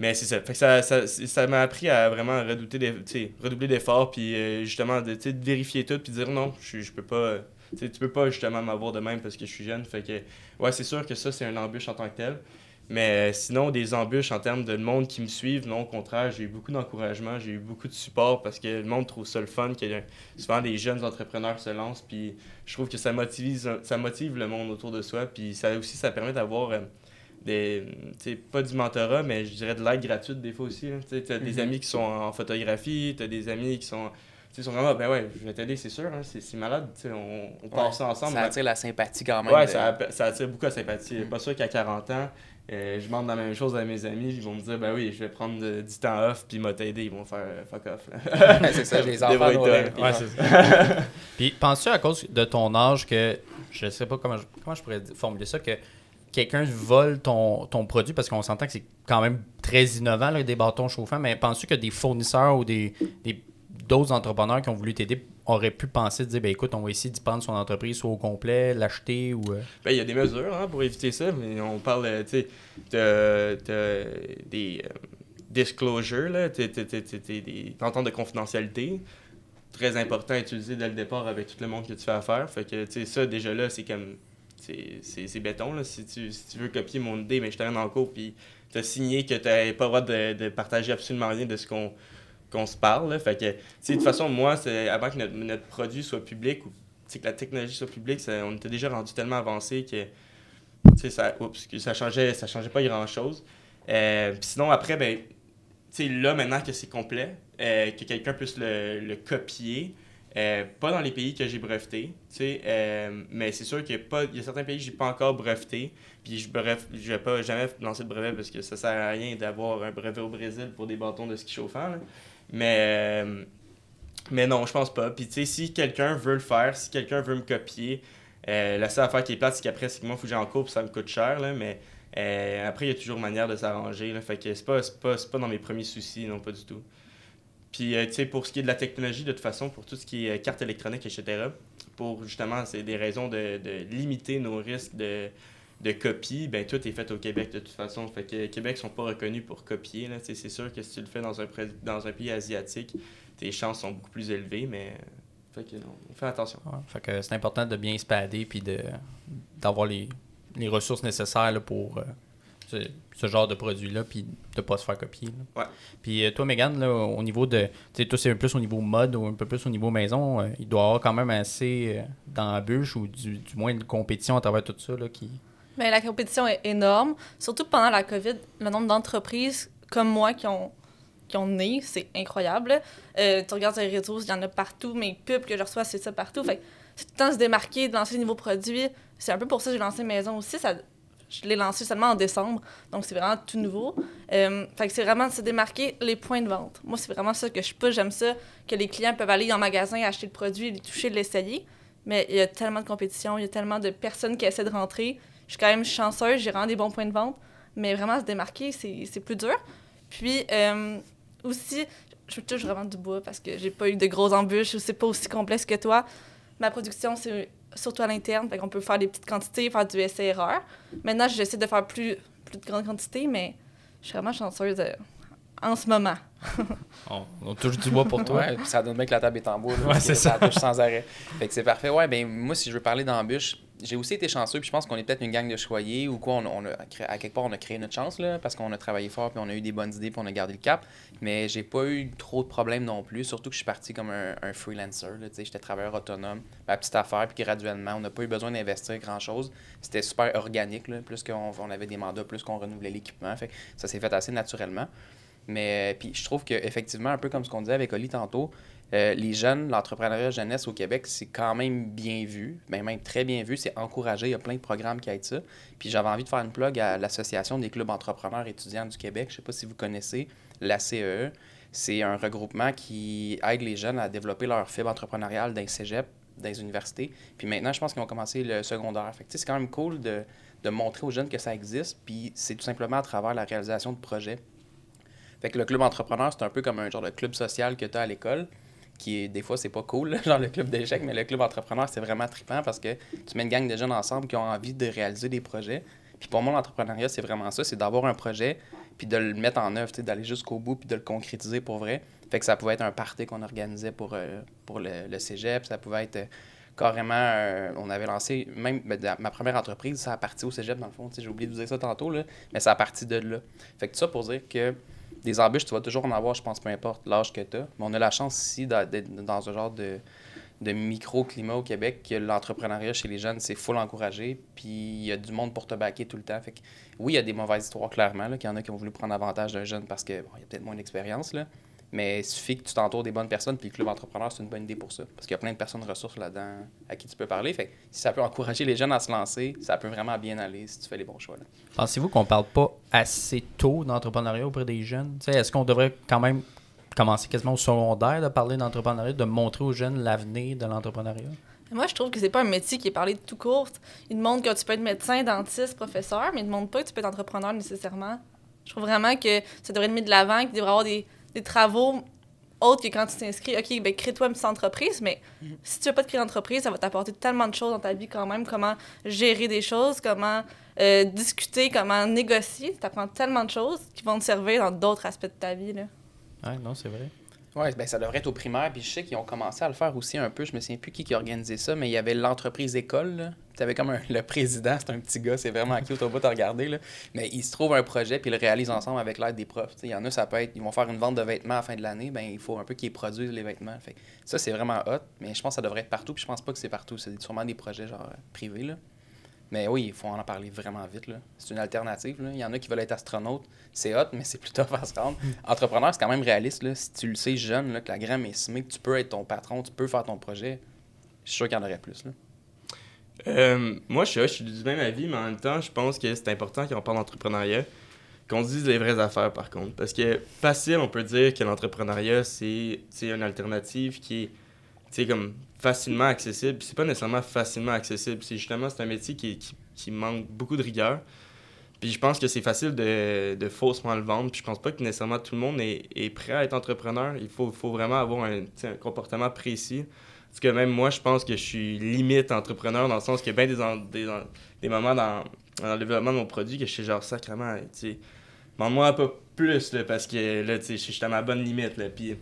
Mais c'est ça. Fait ça, ça, ça m'a appris à vraiment redouter des, redoubler d'efforts, puis euh, justement de, de vérifier tout, puis dire non, je, je peux pas. tu peux pas justement m'avoir de même parce que je suis jeune. Fait que, ouais, c'est sûr que ça, c'est une embûche en tant que tel. Mais euh, sinon, des embûches en termes de monde qui me suivent, non, au contraire, j'ai eu beaucoup d'encouragement, j'ai eu beaucoup de support parce que le monde trouve ça le fun, que euh, souvent des jeunes entrepreneurs se lancent, puis je trouve que ça motive, ça motive le monde autour de soi, puis ça aussi, ça permet d'avoir. euh, des tu pas du mentorat mais je dirais de l'aide gratuite des fois aussi là. tu t'as des Mhm. amis qui sont en photographie t'as des amis qui sont tu sais sont vraiment ben ouais je vais t'aider c'est sûr hein, c'est malade tu on, on part ça ensemble Ça attire la sympathie quand même. ouais de- ça, attire beaucoup la sympathie Mhm. pas sûr qu'à 40 ans euh, je demande la même chose à mes amis ils vont me dire ben oui je vais prendre de- du temps off puis m'a t'aider ils vont faire euh, fuck off [LAUGHS] c'est ça, les enfants. Ouais, puis- c'est ça. [LAUGHS] Puis penses-tu à cause de ton âge que je sais pas comment je, comment je pourrais formuler ça que quelqu'un vole ton, ton produit parce qu'on s'entend que c'est quand même très innovant là, des bâtons chauffants mais penses-tu que des fournisseurs ou des des- d'autres entrepreneurs qui ont voulu t'aider auraient pu penser de dire ben écoute on va essayer d'y prendre son entreprise soit au complet l'acheter ou euh, Ben, il y a des mesures hein, pour éviter ça, mais on parle, euh, tu de, de- des euh, disclosures, là, des ententes de confidentialité. Très important à utiliser dès le départ avec tout le monde que tu fais affaire. Fait que, tu sais, ça, déjà là, c'est comme. c'est- béton, là. Si tu, si tu veux copier mon idée, mais je t'amène en cours, puis t'as signé que t'avais pas le droit de, de partager absolument rien de ce qu'on qu'on se parle, là. Fait que, de toute façon, moi, c'est avant que notre, notre produit soit public ou que la technologie soit publique, on était déjà rendu tellement avancé que ça, oups, ça changeait, ça changeait pas grand chose. puis sinon, après, ben, là, maintenant que c'est complet, euh, que quelqu'un puisse le, le copier, euh, pas dans les pays que j'ai breveté, euh, mais c'est sûr qu'il y y a certains pays que j'ai pas encore breveté, puis je je vais pas jamais lancer de brevet parce que ça sert à rien d'avoir un brevet au Brésil pour des bâtons de ski chauffant, là. Mais, euh, mais non, je pense pas. Puis tu sais, si quelqu'un veut le faire, si quelqu'un veut me copier, euh, la seule affaire qui est plate, c'est qu'après, c'est que moi, il faut que j'en puis ça me coûte cher, là, mais euh, après, il y a toujours manière de s'arranger, fait que c'est pas, pas, pas dans mes premiers soucis, non, pas du tout. Puis, tu sais, pour ce qui est de la technologie, de toute façon, pour tout ce qui est carte électronique, etc., pour justement, c'est des raisons de, de limiter nos risques de, de copie, ben tout est fait au Québec de toute façon. Fait que Québec sont pas reconnus pour copier, là, c'est sûr que si tu le fais dans un, dans un pays asiatique, tes chances sont beaucoup plus élevées, mais... Fait que non, on fait attention. ouais. fait que c'est important de bien se pader puis de d'avoir les, les ressources nécessaires là, pour euh, ce, ce genre de produit là puis de pas se faire copier là. Ouais. Puis euh, toi, Megan, là, au niveau de. Tu sais, toi, c'est un peu plus au niveau mode ou un peu plus au niveau maison. euh, il doit y avoir quand même assez euh, d'embûches ou du, du moins de compétition à travers tout ça. Là, qui... Mais la compétition est énorme. Surtout pendant la COVID, le nombre d'entreprises comme moi qui ont, qui ont né, c'est incroyable. Euh, tu regardes les réseaux, il y en a partout. Mes pubs que je reçois, c'est ça partout. Fait c'est tout le temps se démarquer, de lancer des nouveaux produits. C'est un peu pour ça que j'ai lancé Maison aussi. Ça, je l'ai lancé seulement en décembre, donc c'est vraiment tout nouveau. Euh, fait que c'est vraiment de se démarquer les points de vente. Moi, c'est vraiment ça que je pousse. J'aime ça, que les clients peuvent aller en magasin, acheter le produit, le toucher, l'essayer. Mais il y a tellement de compétition, il y a tellement de personnes qui essaient de rentrer. Je suis quand même chanceuse, j'ai vraiment des bons points de vente. Mais vraiment, se démarquer, c'est c'est plus dur. Puis euh, aussi, je me touche vraiment du bois parce que j'ai pas eu de grosses embûches ou c'est pas aussi complexe que toi. Ma production, c'est surtout à l'interne, fait qu'on peut faire des petites quantités, faire du essai-erreur. Maintenant, j'essaie de faire plus, plus de grandes quantités, mais je suis vraiment chanceuse euh, en ce moment. [LAUGHS] On, on touche du bois pour toi. Ouais, ça donne bien que la table est en bois. là, Ouais, c'est ça. touche sans arrêt. Fait que c'est parfait. Ouais, ben moi, si je veux parler d'embûches, j'ai aussi été chanceux, puis je pense qu'on est peut-être une gang de choyés ou quoi. On, a à quelque part, on a créé notre chance, là, parce qu'on a travaillé fort, puis on a eu des bonnes idées, puis on a gardé le cap. Mais j'ai pas eu trop de problèmes non plus, surtout que je suis parti comme un, un freelancer. J'étais travailleur autonome, ma petite affaire, puis graduellement, on n'a pas eu besoin d'investir grand-chose. C'était super organique, là, plus qu'on on avait des mandats, plus qu'on renouvelait l'équipement. Fait ça s'est fait assez naturellement. Mais puis je trouve qu'effectivement, un peu comme ce qu'on disait avec Oli tantôt, euh, les jeunes, l'entrepreneuriat jeunesse au Québec, c'est quand même bien vu, mais même très bien vu, c'est encouragé, il y a plein de programmes qui aident ça. Puis j'avais envie de faire une plug à l'Association des clubs entrepreneurs étudiants du Québec, je ne sais pas si vous connaissez, la CEE. C'est un regroupement qui aide les jeunes à développer leur fibre entrepreneuriale dans les cégeps, dans les universités. Puis maintenant, je pense qu'ils ont commencé le secondaire. Fait c'est quand même cool de, de montrer aux jeunes que ça existe, puis c'est tout simplement à travers la réalisation de projets. Fait que le club entrepreneur, c'est un peu comme un genre de club social que tu as à l'école, qui est, des fois, c'est pas cool, [LAUGHS] genre le club d'échecs, mais le club entrepreneur, c'est vraiment trippant parce que tu mets une gang de jeunes ensemble qui ont envie de réaliser des projets. Puis pour moi, l'entrepreneuriat, c'est vraiment ça, c'est d'avoir un projet, puis de le mettre en œuvre, d'aller jusqu'au bout, puis de le concrétiser pour vrai. Fait que ça pouvait être un party qu'on organisait pour, euh, pour le, le, cégep, ça pouvait être euh, carrément, euh, on avait lancé, même ben, ma première entreprise, ça a parti au cégep, dans le fond, j'ai oublié de vous dire ça tantôt, là, mais ça a parti de là. Fait que ça pour dire que des embûches, tu vas toujours en avoir, je pense, peu importe l'âge que tu as. Mais on a la chance ici d'être dans un genre de, micro-climat au Québec que l'entrepreneuriat chez les jeunes, c'est full encouragé. Puis il y a du monde pour te baquer tout le temps. Fait que, oui, il y a des mauvaises histoires, clairement, qu'il y en a qui ont voulu prendre avantage d'un jeune parce qu'il y a peut-être moins d'expérience. Mais il suffit que tu t'entoures des bonnes personnes, puis le club entrepreneur, c'est une bonne idée pour ça. Parce qu'il y a plein de personnes ressources là-dedans à qui tu peux parler. Fait si ça peut encourager les jeunes à se lancer, ça peut vraiment bien aller si tu fais les bons choix. Pensez-vous qu'on parle pas assez tôt d'entrepreneuriat auprès des jeunes? Est-ce qu'on devrait quand même commencer quasiment au secondaire de parler d'entrepreneuriat, de montrer aux jeunes l'avenir de l'entrepreneuriat? Moi, je trouve que c'est pas un métier qui est parlé de tout court. Il demande que tu peux être médecin, dentiste, professeur, mais il ne demande pas que tu peux être entrepreneur nécessairement. Je trouve vraiment que ça devrait être mis de l'avant, qu'il devrait y avoir des, des travaux autres que quand tu t'inscris, OK, ben crée-toi une petite entreprise, mais si tu veux pas te créer d'entreprise, ça va t'apporter tellement de choses dans ta vie quand même, comment gérer des choses, comment euh, discuter, comment négocier. Tu apprends tellement de choses qui vont te servir dans d'autres aspects de ta vie. Là. Non, c'est vrai. Oui, ben ça devrait être au primaire. Puis je sais qu'ils ont commencé à le faire aussi un peu. Je me souviens plus qui, qui organisait ça, mais il y avait l'entreprise école. Tu avais comme le président, c'est un petit gars, c'est vraiment cute au bout de regarder. Là. Mais ils se trouvent un projet puis ils le réalisent ensemble avec l'aide des profs. Il y en a, ça peut être, ils vont faire une vente de vêtements à la fin de l'année, ben il faut un peu qu'ils produisent les vêtements. Ça, c'est vraiment hot, mais je pense que ça devrait être partout. Puis je pense pas que c'est partout. C'est sûrement des projets genre privés. Là. Mais oui, il faut en parler vraiment vite. C'est une alternative. Il y en a qui veulent être astronautes. C'est hot, mais c'est plutôt [LAUGHS] à se rendre. Entrepreneur, c'est quand même réaliste. Là. Si tu le sais jeune, là, que la graine est semée, que tu peux être ton patron, tu peux faire ton projet, je suis sûr qu'il y en aurait plus. Là. Euh, moi, je suis, du même avis, mais en même temps, je pense que c'est important quand on parle d'entrepreneuriat qu'on dise les vraies affaires, par contre. Parce que facile, on peut dire que l'entrepreneuriat, c'est une alternative qui est comme facilement accessible. c'est pas nécessairement facilement accessible. C'est justement, c'est un métier qui, qui, qui, manque beaucoup de rigueur. Puis je pense que c'est facile de, de, faussement le vendre. Puis je pense pas que nécessairement tout le monde est, est prêt à être entrepreneur. Il faut, faut vraiment avoir un, comportement précis. Parce que même moi, je pense que je suis limite entrepreneur dans le sens qu'il y a bien des, des, des moments dans, le développement de mon produit que je suis genre sacrément, tu sais, moi un peu plus, là, parce que là, tu je suis à ma bonne limite, là. Puis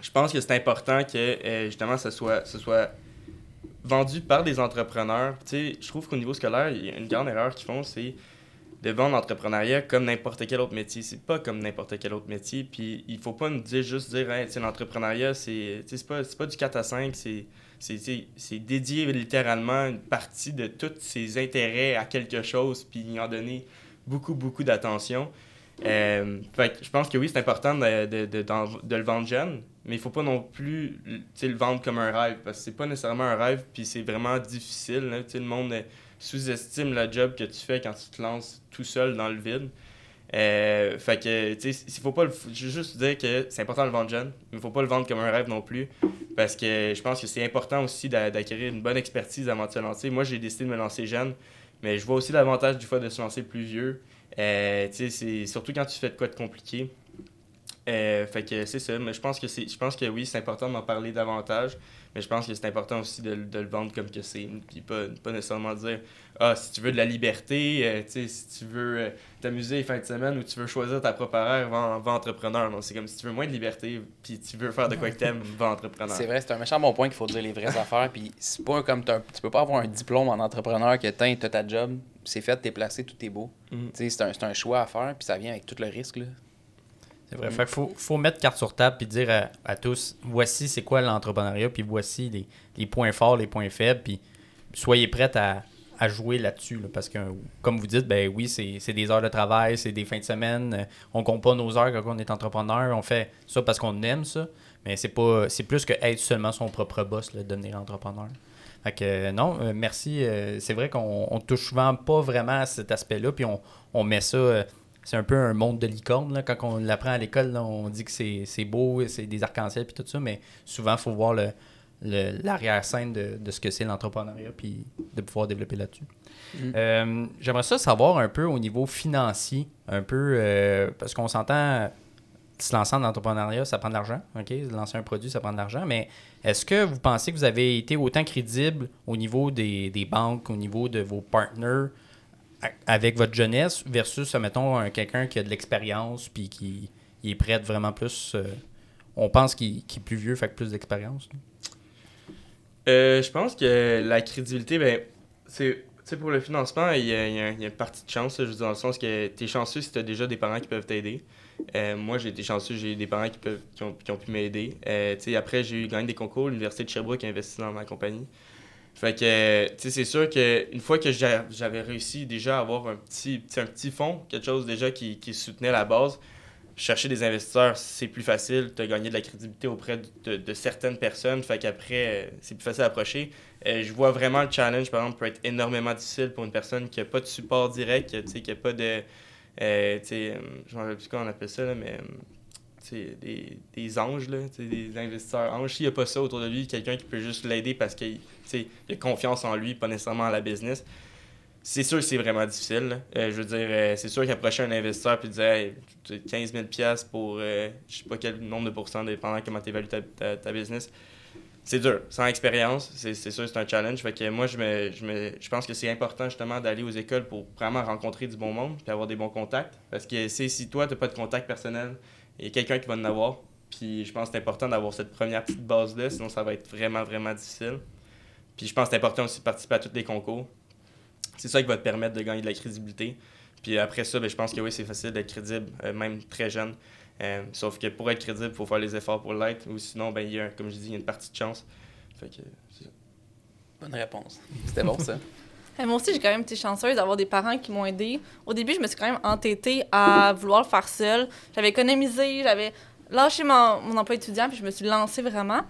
je pense que c'est important que euh, justement ce soit, ce soit vendu par des entrepreneurs. je trouve qu'au niveau scolaire, il y a une grande erreur qu'ils font, c'est de vendre l'entrepreneuriat comme n'importe quel autre métier. C'est pas comme n'importe quel autre métier. Puis il faut pas nous dire juste dire hey, l'entrepreneuriat, c'est pas, pas du 4 à 5, c'est c'est dédié littéralement une partie de tous ses intérêts à quelque chose, puis y en donner beaucoup, beaucoup d'attention. Euh, je pense que oui, c'est important de, de, de, de, le vendre jeune, mais il faut pas non plus le vendre comme un rêve, parce que c'est pas nécessairement un rêve, puis c'est vraiment difficile. Le monde euh, sous-estime le job que tu fais quand tu te lances tout seul dans le vide. Euh, fait faut pas. Je veux juste dire que c'est important de le vendre jeune, mais faut pas le vendre comme un rêve non plus. Parce que je pense que c'est important aussi d'acquérir une bonne expertise avant de se lancer. Moi, j'ai décidé de me lancer jeune, mais je vois aussi l'avantage du fois de se lancer plus vieux. Euh, c'est surtout quand tu fais de quoi de compliqué. Euh, fait que c'est ça, mais je pense que c'est je pense que oui, c'est important d'en parler davantage, mais je pense que c'est important aussi de, de, le vendre comme que c'est, puis pas, pas nécessairement dire ah si tu veux de la liberté, euh, si tu veux euh, t'amuser les fins de semaine ou tu veux choisir ta propre horaire, va, va entrepreneur. Non, c'est comme si tu veux moins de liberté, puis tu veux faire de quoi que t'aimes, va [LAUGHS] entrepreneur. C'est vrai, c'est un méchant bon point qu'il faut dire les vraies [LAUGHS] affaires, puis c'est pas comme tu peux pas avoir un diplôme en entrepreneur que t'as ta job, c'est fait, t'es placé, tout est beau. Mm. C'est un, un choix à faire, puis ça vient avec tout le risque là. C'est vrai. Fait faut, faut mettre carte sur table et dire à, tous voici c'est quoi l'entrepreneuriat, puis voici les, les, points forts, les points faibles, puis soyez prêts à, à jouer là-dessus. là, parce que, comme vous dites, ben oui, c'est des heures de travail, c'est des fins de semaine. euh, On compte pas nos heures quand on est entrepreneur. On fait ça parce qu'on aime ça. Mais c'est pas c'est plus que être seulement son propre boss, devenir entrepreneur. Fait que euh, non, euh, merci. c'est vrai qu'on on touche souvent pas vraiment à cet aspect-là. Puis on, on met ça. C'est un peu un monde de licorne. Là. Quand on l'apprend à l'école, on dit que c'est beau, c'est des arcs-en-ciel puis tout ça. Mais souvent, il faut voir le, le- l'arrière-scène de, de ce que c'est l'entrepreneuriat puis de pouvoir développer là-dessus. Mm. Euh, J'aimerais ça savoir un peu au niveau financier, un peu euh, parce qu'on s'entend se lancer en entrepreneuriat, ça prend de l'argent, ok? Lancer un produit, ça prend de l'argent, mais est-ce que vous pensez que vous avez été autant crédible au niveau des, des banques, au niveau de vos partners a- avec votre jeunesse versus, mettons, un- quelqu'un qui a de l'expérience puis qui est prêt vraiment plus. euh, on pense qu'il est plus vieux, fait que plus d'expérience. Euh, je pense que la crédibilité, ben, c'est. Pour le financement, il y, a, une partie de chance, je veux dire, dans le sens que tu es chanceux si tu as déjà des parents qui peuvent t'aider. Euh, moi, j'ai été chanceux, j'ai eu des parents qui, peuvent, qui, ont, pu m'aider. Après, j'ai eu gagné des concours, l'Université de Sherbrooke a investi dans ma compagnie. Fait que, tu sais, c'est sûr qu'une fois que j'a- j'avais réussi déjà à avoir un petit, un petit fonds, quelque chose déjà qui, soutenait la base, chercher des investisseurs, c'est plus facile. Tu as gagné de la crédibilité auprès de, certaines personnes. Fait qu'après, c'est plus facile à approcher. Euh, je vois vraiment le challenge, par exemple, peut être énormément difficile pour une personne qui n'a pas de support direct, qui n'a pas de. Euh, euh, je ne sais plus comment on appelle ça, là, mais. euh, des, des anges, là, des investisseurs anges. S'il n'y a pas ça autour de lui, quelqu'un qui peut juste l'aider parce qu'il il a confiance en lui, pas nécessairement en la business, c'est sûr que c'est vraiment difficile. Euh, je veux dire, euh, c'est sûr qu'approcher un investisseur et dire hey, tu sais, 15 000 piastres pour euh, je sais pas quel nombre de pourcents, dépendant comment tu évalues ta, ta, business, c'est dur. Sans expérience, c'est sûr c'est un challenge. Fait moi, je, me, je, me, je pense que c'est important justement d'aller aux écoles pour vraiment rencontrer du bon monde puis avoir des bons contacts. Parce que si toi, tu n'as pas de contact personnel, il y a quelqu'un qui va en avoir. Puis je pense que c'est important d'avoir cette première petite base-là, sinon ça va être vraiment, vraiment difficile. Puis je pense que c'est important aussi de participer à tous les concours. C'est ça qui va te permettre de gagner de la crédibilité. Puis après ça, ben, je pense que oui, c'est facile d'être crédible, euh, même très jeune. Euh, sauf que pour être crédible, il faut faire les efforts pour l'être. Ou sinon, ben, il y a, comme je dis, il y a une partie de chance. Fait que, ça. Bonne réponse. C'était bon, ça. [LAUGHS] Euh, Moi aussi, j'ai quand même été chanceuse d'avoir des parents qui m'ont aidée. Au début, je me suis quand même entêtée à vouloir le faire seule. J'avais économisé, j'avais lâché mon, mon emploi étudiant, puis je me suis lancée vraiment.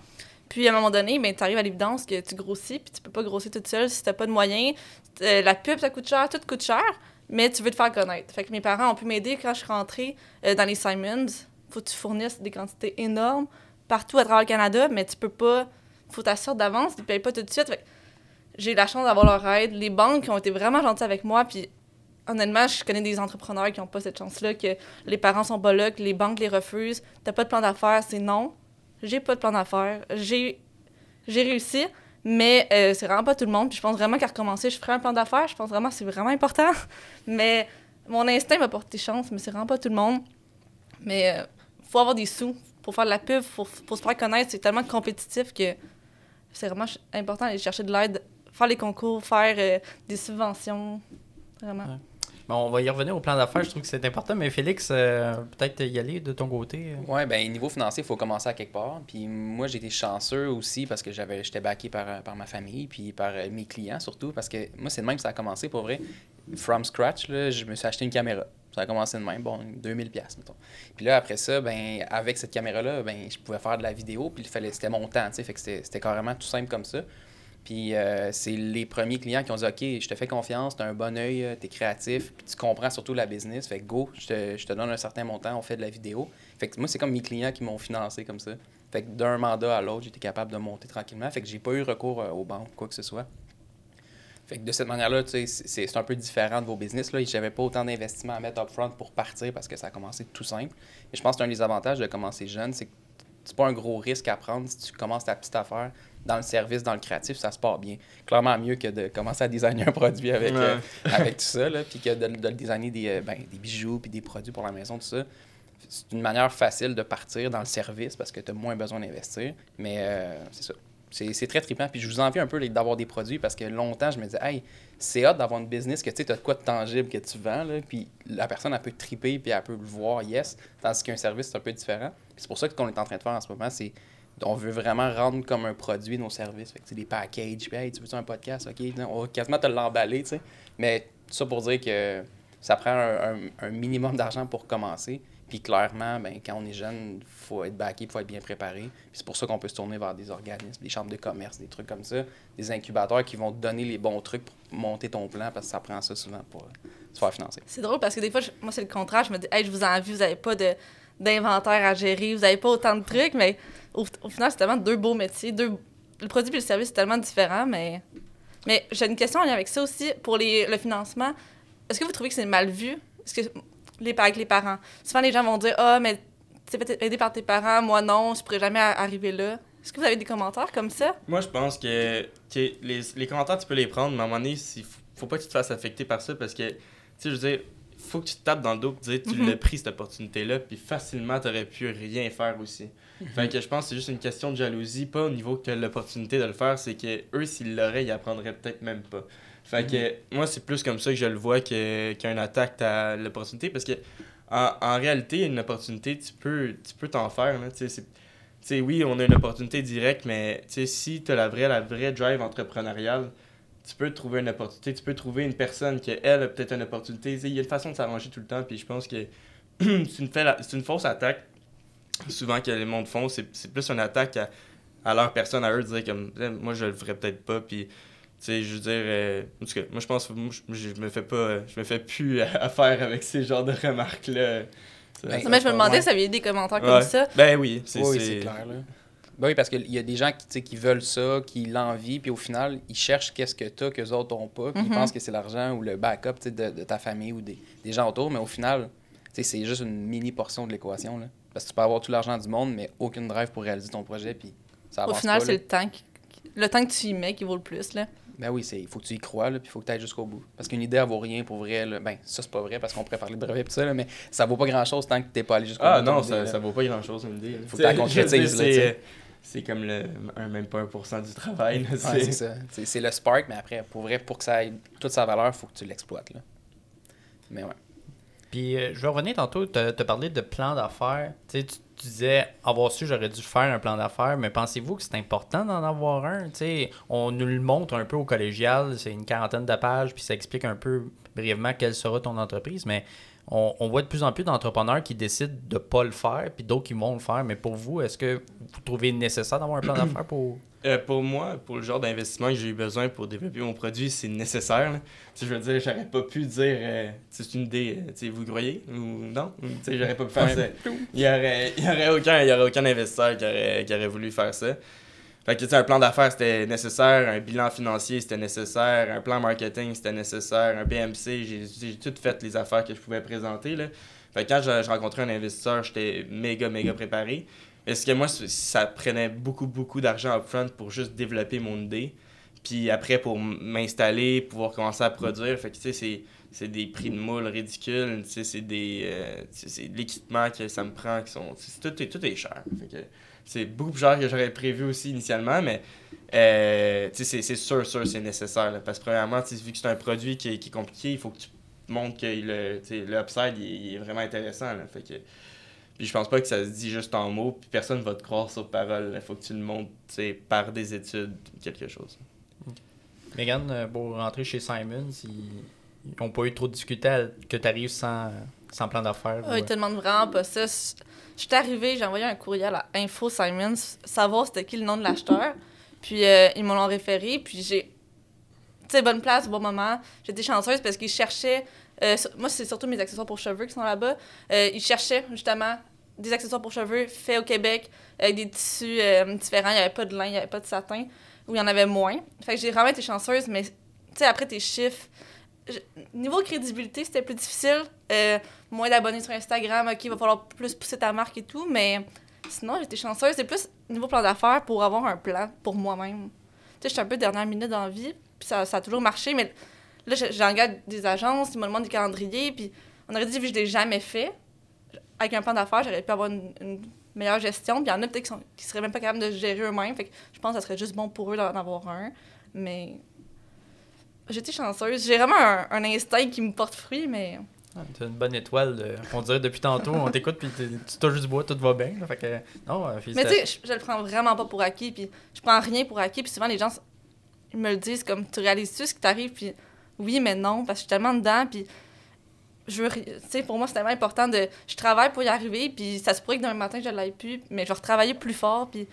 Puis à un moment donné, ben, tu arrives à l'évidence que tu grossis, puis tu peux pas grossir toute seule si t'as pas de moyens. Euh, la pub, ça coûte cher, tout coûte cher, mais tu veux te faire connaître. Fait que mes parents ont pu m'aider quand je suis rentrée euh, dans les Simons. Faut que tu fournisses des quantités énormes partout à travers le Canada, mais tu peux pas. Faut t'assurer d'avance, tu payes pas tout de suite. Fait j'ai la chance d'avoir leur aide. Les banques ont été vraiment gentilles avec moi, puis honnêtement, je connais des entrepreneurs qui n'ont pas cette chance-là, que les parents sont pas là, que les banques les refusent. T'as pas de plan d'affaires, c'est non. J'ai pas de plan d'affaires. J'ai réussi, mais euh, c'est vraiment pas tout le monde. Puis je pense vraiment qu'à recommencer, je ferai un plan d'affaires. Je pense vraiment que c'est vraiment important. [LAUGHS] Mais mon instinct m'a porté chance, mais c'est vraiment pas tout le monde. Mais euh, faut avoir des sous pour faire de la pub, pour, pour se faire connaître. C'est tellement compétitif que c'est vraiment important d'aller chercher de l'aide, faire les concours, faire euh, des subventions. Vraiment. Bon, on va y revenir au plan d'affaires, je trouve que c'est important, mais Félix, euh, peut-être y aller de ton côté. euh. Ouais, ben niveau financier, il faut commencer à quelque part. Puis moi, j'ai été chanceux aussi parce que j'avais j'étais backé par, par ma famille, puis par euh, mes clients surtout. Parce que moi, c'est de même que ça a commencé pour vrai. From scratch, là, je me suis acheté une caméra. Ça a commencé de même, bon, 2000 pièces mettons. Puis là, après ça, ben avec cette caméra-là, ben je pouvais faire de la vidéo, puis il fallait, c'était mon temps, tu sais, fait que c'était carrément tout simple comme ça. Puis euh, c'est les premiers clients qui ont dit OK, je te fais confiance, tu as un bon œil, tu es créatif, puis tu comprends surtout la business. Fait que go, je te, je te donne un certain montant, on fait de la vidéo. Fait que moi, c'est comme mes clients qui m'ont financé comme ça. Fait que d'un mandat à l'autre, j'étais capable de monter tranquillement. Fait que j'ai pas eu recours euh, aux banques, quoi que ce soit. Fait que de cette manière-là, c'est un peu différent de vos business. Là. J'avais pas autant d'investissement à mettre upfront pour partir parce que ça a commencé tout simple. Et je pense que c'est un des avantages de commencer jeune, c'est que c'est pas un gros risque à prendre si tu commences ta petite affaire dans le service, dans le créatif, ça se part bien. Clairement mieux que de commencer à designer un produit avec, Ouais. euh, avec tout ça, là, puis que de, de designer des, euh, ben, des bijoux puis des produits pour la maison, tout ça. C'est une manière facile de partir dans le service parce que tu as moins besoin d'investir. Mais euh, c'est ça. C'est très trippant. Puis je vous envie un peu d'avoir des produits parce que longtemps, je me disais, hey, c'est hot d'avoir une business que tu sais, as de quoi de tangible que tu vends. Là, puis la personne, elle peut triper puis elle peut le voir, yes. Tandis qu'un service, c'est un peu différent. C'est pour ça que ce qu'on est en train de faire en ce moment, c'est on veut vraiment rendre comme un produit nos services. Fait que, tu des packages, hey, tu veux un podcast? OK, on va quasiment te l'emballer, tu sais. Mais ça pour dire que ça prend un, minimum d'argent pour commencer. Puis clairement, ben, quand on est jeune, il faut être backé, il faut être bien préparé. C'est pour ça qu'on peut se tourner vers des organismes, des chambres de commerce, des trucs comme ça, des incubateurs qui vont te donner les bons trucs pour monter ton plan parce que ça prend ça souvent pour se faire financer. C'est drôle parce que des fois, moi, c'est le contraire. Je me dis, hey, je vous envie, vous n'avez pas de- d'inventaire à gérer, vous n'avez pas autant de trucs, mais au, final, c'est tellement deux beaux métiers. Deux, le produit et le service, c'est tellement différent, mais. Mais j'ai une question en lien avec ça aussi. Pour les, le financement, est-ce que vous trouvez que c'est mal vu? Que avec les parents? Souvent, les gens vont dire, ah, mais tu fait aider par tes parents, moi non, je pourrais jamais arriver là. Est-ce que vous avez des commentaires comme ça? Moi, je pense que, que les, les commentaires, tu peux les prendre, mais à un moment donné, il faut, faut pas que tu te fasses affecter par ça parce que, tu sais, je veux dire, faut que tu te tapes dans le dos et dire tu Mhm. l'as pris cette opportunité-là, puis facilement, tu aurais pu rien faire aussi. Fait que je pense que c'est juste une question de jalousie, pas au niveau que l'opportunité de le faire, c'est que eux, s'ils l'auraient, ils apprendraient peut-être même pas. Fait que moi, c'est plus comme ça que je le vois qu'un attaque à l'opportunité parce que, en, en réalité, une opportunité, tu peux tu peux t'en faire. Là, tu sais, c'est- tu sais, oui, on a une opportunité directe, mais si tu as la vraie, la vraie drive entrepreneuriale, tu peux trouver une opportunité, tu peux trouver une personne qui, elle, a peut-être une opportunité. Il y a une façon de s'arranger tout le temps, puis je pense que [CLEARS THROAT] c'est une, fausse attaque. Souvent que les mondes font, c'est c'est plus une attaque à, à leur personne, à eux, de dire comme, Eh, moi, je le ferais peut-être pas, puis tu sais, je veux dire, euh, en tout cas, moi, je pense, moi, je, je me fais pas, je me fais plus [LAUGHS] affaire avec ces genres de remarques-là. Ça- Ben, ça mais je me demandais ouais. si vous aviez des commentaires Ouais. comme ça. Ben oui, c'est Oui, clair. Là. Ben oui, parce qu'il y a des gens qui, tu sais, qui veulent ça, qui l'envient, puis au final, ils cherchent qu'est-ce que tu as qu'eux autres n'ont pas, puis ils Mhm. pensent que c'est l'argent ou le backup tu sais, de, de ta famille ou des, des gens autour, mais au final, tu sais, c'est juste une mini portion de l'équation. là. Parce que tu peux avoir tout l'argent du monde, mais aucune drive pour réaliser ton projet, puis ça Au final, c'est le temps, qui- le temps que tu y mets qui vaut le plus. Là. Ben oui, il faut que tu y crois, puis il faut que tu ailles jusqu'au bout. Parce qu'une idée, elle vaut rien pour vrai. Là. Ben, ça, c'est pas vrai, parce qu'on pourrait parler de brevet et tout ça, là, mais ça vaut pas grand-chose tant que t'es pas allé jusqu'au Ah bout. ton non, idée, ça, vaut pas grand-chose, une idée. là. Faut que [LAUGHS] Tu sais, concrétises, c'est- comme le, un, même pas 1% du travail. Ouais, c'est- c'est ça. C'est le spark, mais après, pour vrai, pour que ça ait toute sa valeur, il faut que tu l'exploites. Là. Mais ouais. Puis euh, je vais revenir tantôt, tu as parlé de plan d'affaires. Tu, sais, tu tu disais, avoir su, j'aurais dû faire un plan d'affaires, mais pensez-vous que c'est important d'en avoir un? Tu sais, on nous le montre un peu au collégial, c'est une quarantaine de pages, puis ça explique un peu brièvement quelle sera ton entreprise, mais on, on voit de plus en plus d'entrepreneurs qui décident de ne pas le faire, puis d'autres qui vont le faire. Mais pour vous, est-ce que vous trouvez nécessaire d'avoir un plan d'affaires pour... Euh, pour moi, pour le genre d'investissement que j'ai eu besoin pour développer mon produit, c'est nécessaire. je veux dire, j'aurais pas pu dire, euh, c'est une idée, euh, vous croyez ou non? J'aurais pas pu faire ça. Il y aurait, il y aurait aucun, il y aurait aucun investisseur qui aurait, qui aurait voulu faire ça. Fait que, tu sais, un plan d'affaires, c'était nécessaire, un bilan financier, c'était nécessaire, un plan marketing, c'était nécessaire, un BMC, j'ai j'ai tout fait les affaires que je pouvais présenter, là. Fait que quand je, je rencontrais un investisseur, j'étais méga, méga préparé. Est-ce que moi, ça prenait beaucoup, beaucoup d'argent upfront pour juste développer mon idée. Puis après, pour m'installer, pouvoir commencer à produire? Tu sais, c'est, des prix de moule ridicules. Tu sais, c'est des... euh, c'est l'équipement que ça me prend qui sont... tout, est, tout est cher. C'est beaucoup plus cher que j'aurais prévu aussi initialement, mais euh, tu sais, c'est, c'est sûr, sûr, c'est nécessaire. là. parce que premièrement, tu sais, vu que c'est un produit qui est, qui est compliqué, il faut que tu montres que le, tu sais, le upside, il, est- il est vraiment intéressant. là. Fait que... Puis je pense pas que ça se dit juste en mots, puis personne va te croire sur parole. Il faut que tu le montres tu sais, par des études, quelque chose. Megan, euh, pour rentrer chez Simons, ils n'ont pas eu trop de difficultés à- que tu arrives sans, sans plan d'affaires. Ah, ou, ils te demandent vraiment pas ça. Je suis arrivée, j'ai envoyé un courriel à Info Simons, savoir c'était qui le nom de l'acheteur. Puis euh, ils me l'ont référé. Puis j'ai. Tu sais, bonne place, bon moment. J'étais chanceuse parce qu'ils cherchaient. euh, moi, c'est surtout mes accessoires pour cheveux qui sont là-bas. Euh, ils cherchaient justement des accessoires pour cheveux faits au Québec avec des tissus différents. Il n'y avait pas de lin, il n'y avait pas de satin, ou il y en avait moins. Fait que j'ai vraiment été chanceuse, mais tu sais, après tes chiffres, niveau crédibilité, c'était plus difficile. Euh, moins d'abonnés sur Instagram, ok, il va falloir plus pousser ta marque et tout, mais sinon, j'étais chanceuse. C'est plus niveau plan d'affaires pour avoir un plan pour moi-même. Tu sais, j'étais un peu dernière minute dans la vie, puis ça, ça a toujours marché, mais là, je- j'engage des agences, ils me demandent des calendriers, puis on aurait dit, vu que je l'ai jamais fait, avec un plan d'affaires, j'aurais pu avoir une, meilleure gestion, puis il y en a peut-être qui seraient même pas capables de gérer eux-mêmes, fait que je pense que ça serait juste bon pour eux d'en avoir un, mais j'étais chanceuse. J'ai vraiment un, un instinct qui me porte fruit, mais Ouais, T'as une bonne étoile. euh, on dirait depuis tantôt, on t'écoute, puis tu touches du bois, tout va bien. là. Fait que, non, euh, Mais tu sais, je, je le prends vraiment pas pour acquis, puis je prends rien pour acquis, puis souvent les gens ils me le disent comme tu réalises-tu ce qui t'arrive, puis oui, mais non, parce que je suis tellement dedans, puis je veux, tu sais, pour moi c'est tellement important de, je travaille pour y arriver, puis ça se pourrait que demain matin je l'aille plus, mais je vais retravailler plus fort, puis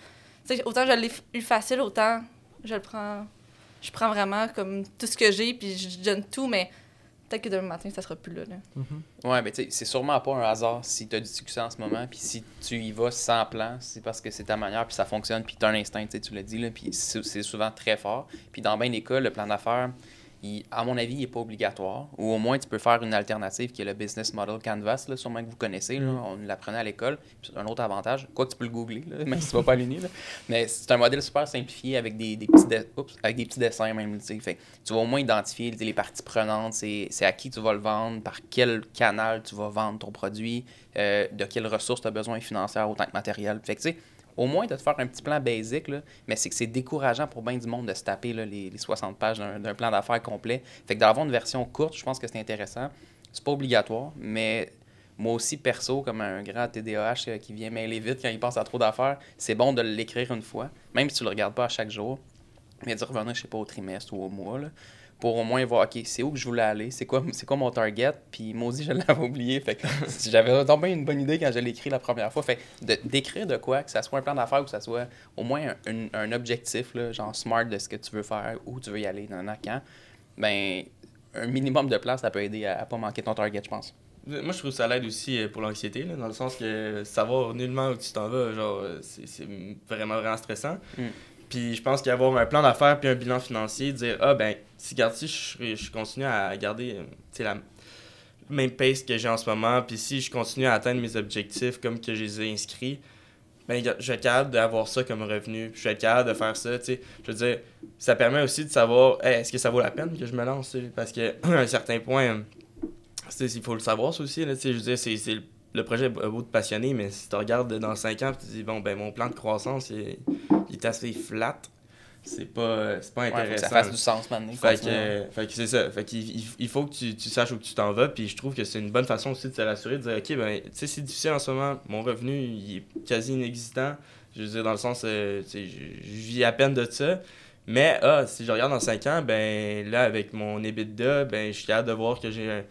tu sais, autant je l'ai eu facile, autant je le prends, je prends vraiment comme tout ce que j'ai, puis je donne tout, mais peut-être que demain matin ça sera plus là. là. Mhm. Ouais, mais tu sais, c'est sûrement pas un hasard si tu as du succès en ce moment, puis si tu y vas sans plan, c'est parce que c'est ta manière, puis ça fonctionne, puis tu as un instinct, tu l'as dit, puis c'est c'est souvent très fort. Puis dans bien des cas, le plan d'affaires, il- à mon avis, il n'est pas obligatoire, ou au moins tu peux faire une alternative qui est le Business Model Canvas, là, sûrement que vous connaissez, là, on l'apprenait à l'école, c'est un autre avantage, quoi que tu peux le googler, là, [LAUGHS] même si tu vas pas à l'uni, mais c'est un modèle super simplifié avec des, des petits, de- oups, avec des petits dessins même. Fait tu vas au moins identifier les parties prenantes, c'est à qui tu vas le vendre, par quel canal tu vas vendre ton produit, euh, de quelles ressources tu as besoin financières autant que matérielles. Fait que tu sais, au moins de te faire un petit plan basic, là, mais c'est que c'est décourageant pour bien du monde de se taper là, les, les 60 pages d'un plan d'affaires complet. Fait que d'avoir une version courte, je pense que c'est intéressant. C'est pas obligatoire, mais moi aussi, perso, comme un grand TDAH euh, qui vient mêler vite quand il pense à trop d'affaires, c'est bon de l'écrire une fois, même si tu le regardes pas à chaque jour, mais de revenir, je sais pas, au trimestre ou au mois, pour au moins voir, OK, c'est où que je voulais aller, c'est quoi, c'est quoi mon target, puis aussi, je [LAUGHS] l'avais oublié. Fait que [LAUGHS] j'avais tombé une bonne idée quand je l'ai écrit la première fois. Fait de- d'écrire de quoi, que ça soit un plan d'affaires ou que ça soit au moins un, un- un objectif, là, genre smart de ce que tu veux faire, où tu veux y aller, dans quand, ben, un minimum de place, ça peut aider à, à pas manquer ton target, je pense. Moi, je trouve que ça l'aide aussi euh, pour l'anxiété, là, dans le sens que savoir nullement où tu t'en vas, genre, euh, c'est c'est vraiment, vraiment stressant. Mm. Puis je pense qu'avoir un plan d'affaires puis un bilan financier, dire, ah ben, si garde si je, je continue à garder euh, la même pace que j'ai en ce moment, puis si je continue à atteindre mes objectifs comme que je les ai inscrits, ben, je vais être d'avoir ça comme revenu, je vais capable de faire ça, tu sais. Je veux dire, ça permet aussi de savoir, est-ce que ça vaut la peine que je me lance, parce qu'à [CLEARS THROAT] un certain point, il faut le savoir ça aussi, là, tu sais, je veux dire, c'est- le projet a beau te passionner, mais si tu regardes dans 5 ans, tu te dis, bon, ben, mon plan de croissance, il, est- il est assez flat, c'est pas, c'est pas Ouais, faut que intéressant. ça fasse du sens maintenant. Fait que, continue. euh, fait que c'est ça. Fait qu'il il- faut que tu, tu saches où tu t'en vas. Puis je trouve que c'est une bonne façon aussi de te rassurer, de dire, OK, ben, tu sais, c'est difficile en ce moment. Mon revenu, il est quasi inexistant. Je veux dire, dans le sens, euh, je je vis à peine de ça. Mais, ah, si je regarde dans 5 ans, ben, là, avec mon EBITDA, ben, je suis capable de voir que j'ai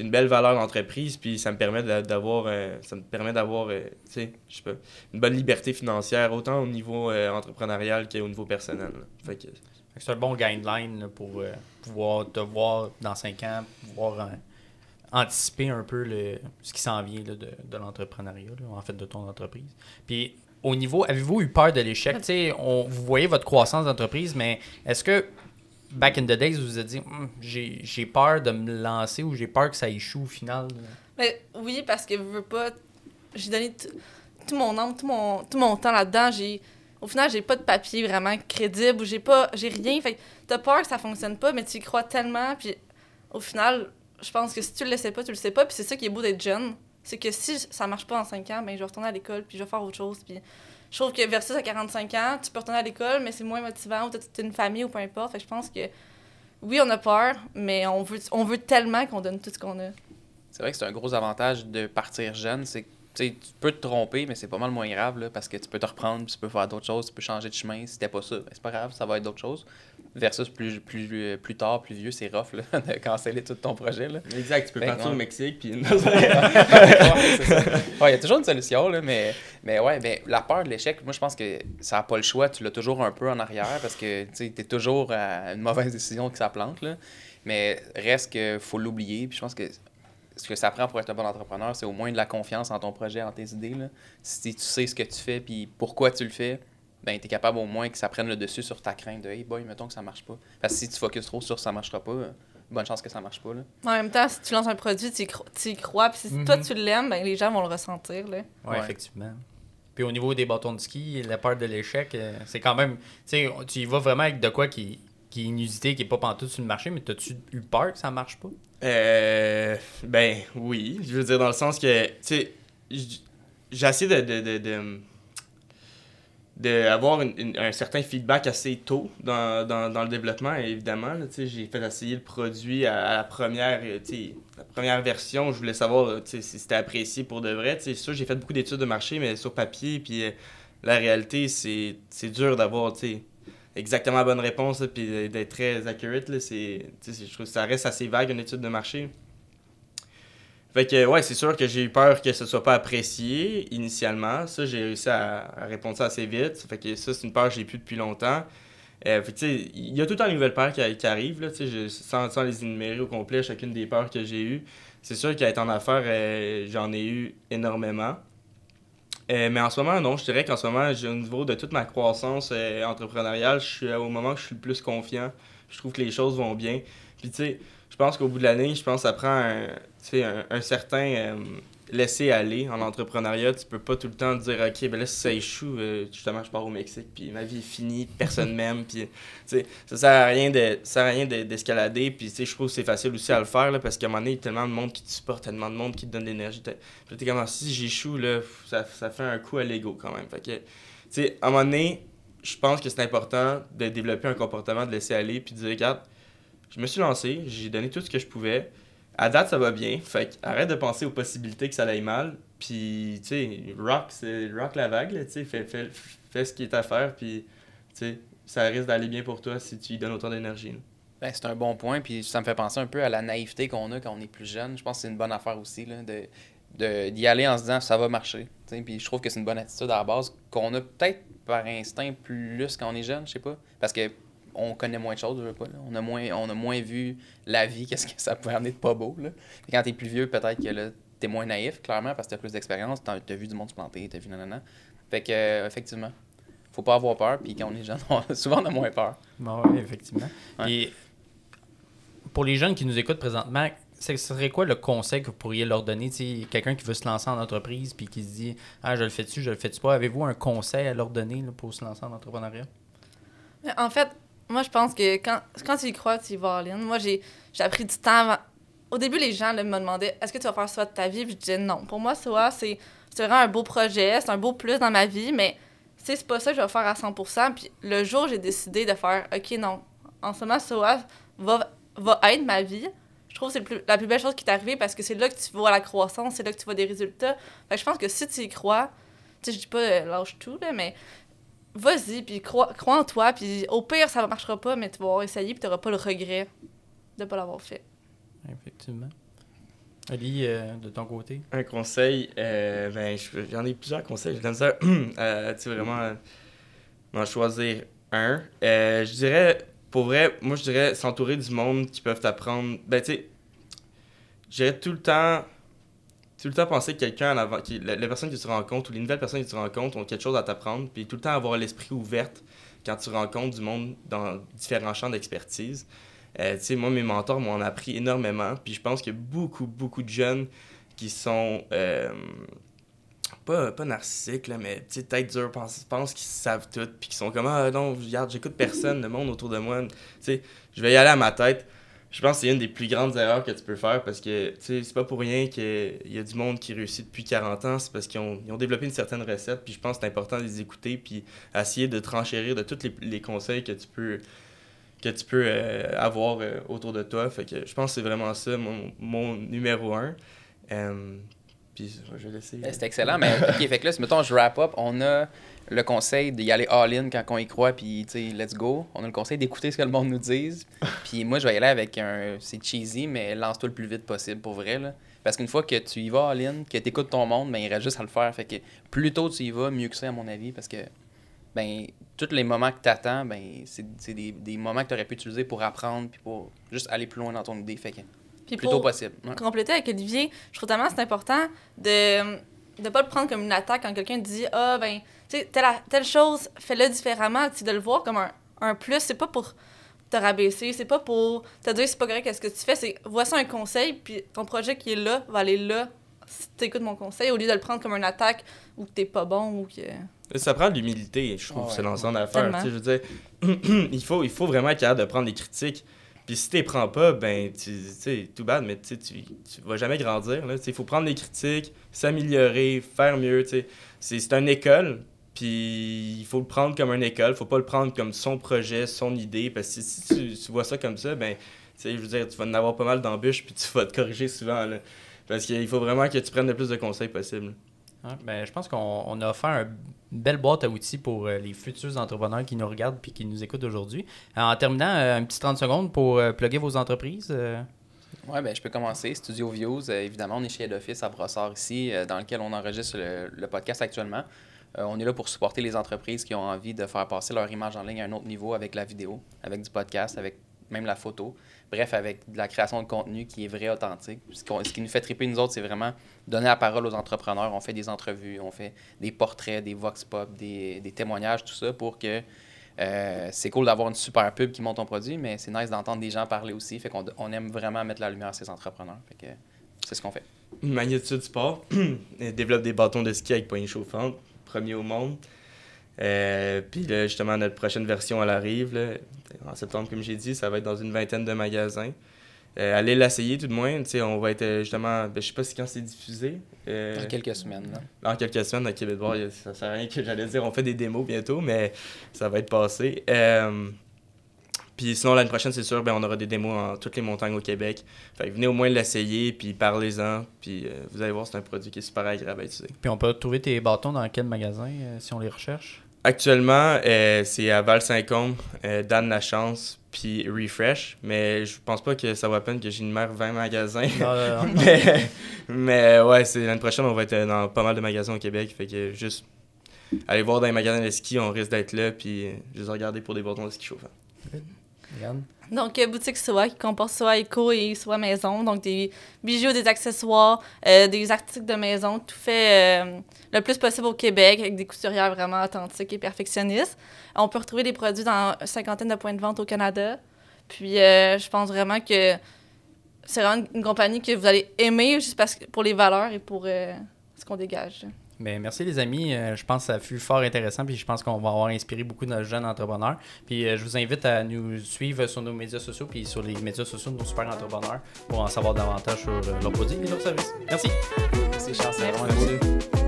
j'ai une belle valeur d'entreprise, puis ça me permet d'a- d'avoir, euh, ça me permet d'avoir, euh, tu sais, je sais pas, une bonne liberté financière, autant au niveau euh, entrepreneurial qu'au niveau personnel. Fait que, Fait que C'est un bon guideline là, pour euh, pouvoir te voir dans 5 ans, pouvoir euh, anticiper un peu le, ce qui s'en vient là, de, de l'entrepreneuriat, en fait, de ton entreprise. Puis, au niveau, avez-vous eu peur de l'échec? Tu sais, on- vous voyez votre croissance d'entreprise, mais est-ce que, back in the days, vous vous êtes dit, Hum, j'ai peur de me lancer ou j'ai peur que ça échoue au final? Mais oui, parce que je veux pas. J'ai donné tout mon âme, tout mon, tout mon temps là-dedans. J'ai. Au final, j'ai pas de papier vraiment crédible ou j'ai pas. J'ai rien. Fait que t'as peur que ça fonctionne pas, mais tu y crois tellement. Puis au final, je pense que si tu le sais pas, tu le sais pas. Puis c'est ça qui est beau d'être jeune. C'est que si ça marche pas en 5 ans, ben je vais retourner à l'école puis je vais faire autre chose. Puis je trouve que versus à 45 ans, tu peux retourner à l'école, mais c'est moins motivant ou t'as une famille ou peu importe. Fait que je pense que oui, on a peur, mais on veut, on veut tellement qu'on donne tout ce qu'on a. C'est vrai que c'est un gros avantage de partir jeune, c'est tu peux te tromper, mais c'est pas mal moins grave là, parce que tu peux te reprendre, tu peux faire d'autres choses, tu peux changer de chemin. Si c'était pas ça, ben, c'est pas grave, ça va être d'autres choses. Versus plus, plus, euh, plus tard, plus vieux, c'est rough là, [LAUGHS] de canceller tout ton projet. Là. Exact, tu peux Ben, partir ouais. au Mexique, puis... [LAUGHS] Ouais. Ouais, il y a toujours une solution, là, mais, mais ouais, ben, la peur de l'échec, moi je pense que ça n'a pas le choix, tu l'as toujours un peu en arrière parce que tu es toujours à une mauvaise décision que ça plante. Là. Mais reste que faut l'oublier. Puis je pense que ce que ça prend pour être un bon entrepreneur, c'est au moins de la confiance en ton projet, en tes idées. Là. Si tu sais ce que tu fais puis pourquoi tu le fais, ben tu es capable au moins que ça prenne le dessus sur ta crainte de Hey boy, mettons que ça marche pas. Parce que si tu focuses trop sur ça marchera pas, euh, bonne chance que ça marche pas. Là. En même temps, si tu lances un produit, tu y, cro- tu y crois. Puis si Mhm. toi, tu l'aimes, ben, les gens vont le ressentir. Là. Oui, Ouais. effectivement. Puis au niveau des bâtons de ski, la peur de l'échec, euh, c'est quand même. Tu sais, tu y vas vraiment avec de quoi qui, qui est inusité, qui est pas pantoute sur le marché, mais as-tu eu peur que ça marche pas? Euh, ben oui, je veux dire dans le sens que, tu sais, j- j'ai essayé de, de, de, de, d'avoir un certain feedback assez tôt dans, dans, dans le développement, évidemment. J'ai fait essayer le produit à, la, première, la première version. Je voulais savoir si c'était apprécié pour de vrai. C'est sûr, j'ai fait beaucoup d'études de marché, mais sur papier, puis euh, la réalité, c'est dur d'avoir exactement la bonne réponse, puis d'être très accurate. Là, je trouve que ça reste assez vague, une étude de marché. Fait que, ouais, c'est sûr que j'ai eu peur que ce soit pas apprécié initialement. Ça, j'ai réussi à, répondre ça assez vite. Fait que ça, c'est une peur que j'ai plus depuis longtemps. Euh, il y a tout le temps une nouvelle peur qui, qui arrive, là, sans, sans les énumérer au complet, chacune des peurs que j'ai eues. C'est sûr qu'à être en affaires, euh, j'en ai eu énormément. Euh, mais en ce moment, non, je dirais qu'en ce moment, au niveau de toute ma croissance entrepreneuriale, je suis au moment où je suis le plus confiant. Je trouve que les choses vont bien. Puis, tu sais, je pense qu'au bout de l'année, je pense que ça prend un, un, un certain euh, laisser aller en entrepreneuriat. Tu peux pas tout le temps dire, OK, ben là, si ça échoue, euh, justement, je pars au Mexique, puis ma vie est finie, personne [LAUGHS] m'aime, puis, ça sert à rien de, ça rien d'escalader, puis, je trouve que c'est facile aussi à le faire, là, parce qu'à un moment donné, il y a tellement de monde qui te supporte, tellement de monde qui te donne de l'énergie. Puis, t'es comme, ah, si j'échoue, là, ça, ça fait un coup à l'ego quand même. Tu sais, à un moment donné, je pense que c'est important de développer un comportement de laisser aller, puis de dire, regarde, je me suis lancé, j'ai donné tout ce que je pouvais. À date, ça va bien. Fait arrête de penser aux possibilités que ça aille mal. Puis, tu sais, rock, c'est rock la vague, tu sais, fais, fais, fais, ce qui est à faire, puis, tu sais, ça risque d'aller bien pour toi si tu y donnes autant d'énergie. Ben, c'est un bon point, puis ça me fait penser un peu à la naïveté qu'on a quand on est plus jeune. Je pense que c'est une bonne affaire aussi, là, de, d'y aller en se disant ça va marcher. Puis je trouve que c'est une bonne attitude à la base qu'on a peut-être par instinct plus quand on est jeune, je sais pas. Parce que on connaît moins de choses, je veux pas. On, a moins, on a moins vu la vie, qu'est-ce que ça peut amener de pas beau. Là. Et quand t'es plus vieux, peut-être que là, t'es moins naïf, clairement, parce que t'as plus d'expérience, t'as as vu du monde se planter, t'as vu nanana. Fait que, euh, effectivement, faut pas avoir peur, puis quand on est jeune, souvent on a moins peur. Bon, oui, effectivement. Et pour les jeunes qui nous écoutent présentement, ce serait quoi le conseil que vous pourriez leur donner? Quelqu'un qui veut se lancer en entreprise puis qui se dit Ah, je le fais dessus, je le fais dessus pas. Avez-vous un conseil à leur donner pour se lancer en entrepreneuriat? En fait, moi, je pense que quand, quand tu y crois, tu y vas all Moi, j'ai appris du temps Au début, les gens me demandaient est-ce que tu vas faire ça de ta vie? Puis je disais non. Pour moi, soit c'est vraiment un beau projet, c'est un beau plus dans ma vie, mais c'est pas ça que je vais faire à 100% Puis le jour j'ai décidé de faire OK, non, en ce moment, SOA va, va être ma vie, je trouve que c'est la plus belle chose qui t'est arrivée parce que c'est là que tu vois la croissance, c'est là que tu vois des résultats. Fait que je pense que si tu y crois, tu sais, je dis pas euh, lâche tout, là, mais vas-y, puis crois, crois en toi, puis au pire, ça ne marchera pas, mais tu vas essayer, puis tu n'auras pas le regret de ne pas l'avoir fait. Effectivement. Ali, euh, de ton côté? Un conseil, euh, ben, j'en ai plusieurs conseils. J'ai ça, [CLEARS THROAT] euh, tu vraiment m'en choisir un. Euh, je dirais, pour vrai, moi, je dirais s'entourer du monde qui peuvent t'apprendre. Ben, tu sais, je dirais tout le temps tout le temps penser que quelqu'un avant, la, personne que tu rencontres ou les nouvelles personnes que tu rencontres ont quelque chose à t'apprendre, puis tout le temps avoir l'esprit ouvert quand tu rencontres du monde dans différents champs d'expertise. Euh, tu sais, moi, mes mentors m'ont appris énormément, puis je pense a beaucoup, beaucoup de jeunes qui sont euh, pas, pas narcissiques, là, mais tête dure, pensent, pensent qu'ils savent tout, puis qui sont comme Ah non, regarde, j'écoute personne, le monde autour de moi, tu sais, je vais y aller à ma tête je pense que c'est une des plus grandes erreurs que tu peux faire parce que c'est pas pour rien qu'il y a du monde qui réussit depuis 40 ans, c'est parce qu'ils ont, ont, développé une certaine recette, puis je pense que c'est important de les écouter, puis essayer de trenchérir de tous les, les conseils que tu peux que tu peux euh, avoir euh, autour de toi. Fait que je pense que c'est vraiment ça, mon, mon numéro un. Euh, puis je vais laisser. C'est excellent, mais ok, fait que là, si mettons je wrap up, on a le conseil d'y aller all-in quand on y croit, puis tu sais, let's go. On a le conseil d'écouter ce que le monde nous dise. [LAUGHS] puis moi, je vais y aller avec un. C'est cheesy, mais lance-toi le plus vite possible pour vrai. Là. Parce qu'une fois que tu y vas all-in, que tu écoutes ton monde, ben, il reste juste à le faire. Fait que plus tôt tu y vas, mieux que ça, à mon avis. Parce que ben tous les moments que tu attends, ben, c'est des, des, moments que tu aurais pu utiliser pour apprendre, puis pour juste aller plus loin dans ton idée. Fait que. Puis plus tôt possible. Compléter avec Olivier, je trouve tellement c'est important de ne pas le prendre comme une attaque quand quelqu'un dit Ah, ben, tu sais, telle, telle, chose, fais-le différemment. Tu de le voir comme un, un plus. C'est pas pour te rabaisser, c'est pas pour te dire c'est pas correct ce que tu fais. C'est voici un conseil, puis ton projet qui est là va aller là si tu écoutes mon conseil, au lieu de le prendre comme une attaque ou que t'es pas bon ou que. Ça prend de l'humilité, je trouve, c'est l'ensemble d'affaires. Je veux dire, [CLEARS THROAT] il, faut, il faut vraiment être capable de prendre des critiques. Puis si tu les prends pas, ben, tu sais, tout bad, mais tu, tu vas jamais grandir. Il faut prendre des critiques, s'améliorer, faire mieux. C'est une école, Puis il faut le prendre comme une école, faut pas le prendre comme son projet, son idée, parce que si, tu, tu vois ça comme ça, ben, je veux dire, tu vas en avoir pas mal d'embûches, puis tu vas te corriger souvent, là. Parce qu'il faut vraiment que tu prennes le plus de conseils possible. Ben, je pense qu'on on a offert un- une belle boîte à outils pour euh, les futurs entrepreneurs qui nous regardent puis qui nous écoutent aujourd'hui. En terminant, euh, un petit 30 secondes pour euh, plugger vos entreprises. euh. Ouais, ben, je peux commencer. Studio Views, euh, évidemment, on est chez Head Office à Brossard ici, euh, dans lequel on enregistre le, podcast actuellement. Euh, on est là pour supporter les entreprises qui ont envie de faire passer leur image en ligne à un autre niveau avec la vidéo, avec du podcast, avec même la photo. Bref, avec de la création de contenu qui est vrai, authentique. Ce, qui nous fait triper, nous autres, c'est vraiment donner la parole aux entrepreneurs. On fait des entrevues, on fait des portraits, des vox pop, des, témoignages, tout ça pour que euh, c'est cool d'avoir une super pub qui monte ton produit, mais c'est nice d'entendre des gens parler aussi. Fait qu'on on aime vraiment mettre la lumière à ces entrepreneurs. Fait que c'est ce qu'on fait. Magnitude Sport [CLEARS THROAT] développe des bâtons de ski avec poignée chauffante, premier au monde. Euh, puis là, justement, notre prochaine version, elle arrive. là. en septembre, comme j'ai dit, ça va être dans une vingtaine de magasins. Euh, allez l'essayer tout de moins. On va être euh, justement, ben, je sais pas si quand c'est diffusé. euh, Dans quelques semaines. Là. dans quelques semaines à a- ça sert à rien que j'allais dire on fait des démos bientôt, mais ça va être passé. Puis sinon, l'année prochaine, c'est sûr, ben, on aura des démos en toutes les montagnes au Québec. Fait que venez au moins l'essayer, puis parlez-en, puis euh, vous allez voir, c'est un produit qui est super agréable à utiliser. Puis on peut trouver tes bâtons dans quel magasin euh, si on les recherche? Actuellement, euh, c'est à Val-Saint-Côme, Dan Lachance, puis Refresh, mais je pense pas que ça la peine que j'énumère 20 magasins. [LAUGHS] Mais, mais ouais, c'est l'année prochaine, on va être dans pas mal de magasins au Québec. Fait que juste aller voir dans les magasins de ski, on risque d'être là, puis juste regarder pour des bâtons de ski chauffants. Donc, euh, boutique Soa qui comporte soit éco et soit maison. Donc, des bijoux, des accessoires, euh, des articles de maison, tout fait euh, le plus possible au Québec avec des couturières vraiment authentiques et perfectionnistes. On peut retrouver des produits dans une cinquantaine de points de vente au Canada. Puis, je pense vraiment que c'est vraiment une compagnie que vous allez aimer juste parce que, pour les valeurs et pour ce qu'on dégage. Ben, merci les amis. Euh, je pense que ça fut fort intéressant. Puis je pense qu'on va avoir inspiré beaucoup de jeunes entrepreneurs. Puis euh, je vous invite à nous suivre sur nos médias sociaux puis sur les médias sociaux de nos super entrepreneurs pour en savoir davantage sur euh, leurs produits et leurs services. Merci. C'est chance, c'est Merci. vraiment. Merci.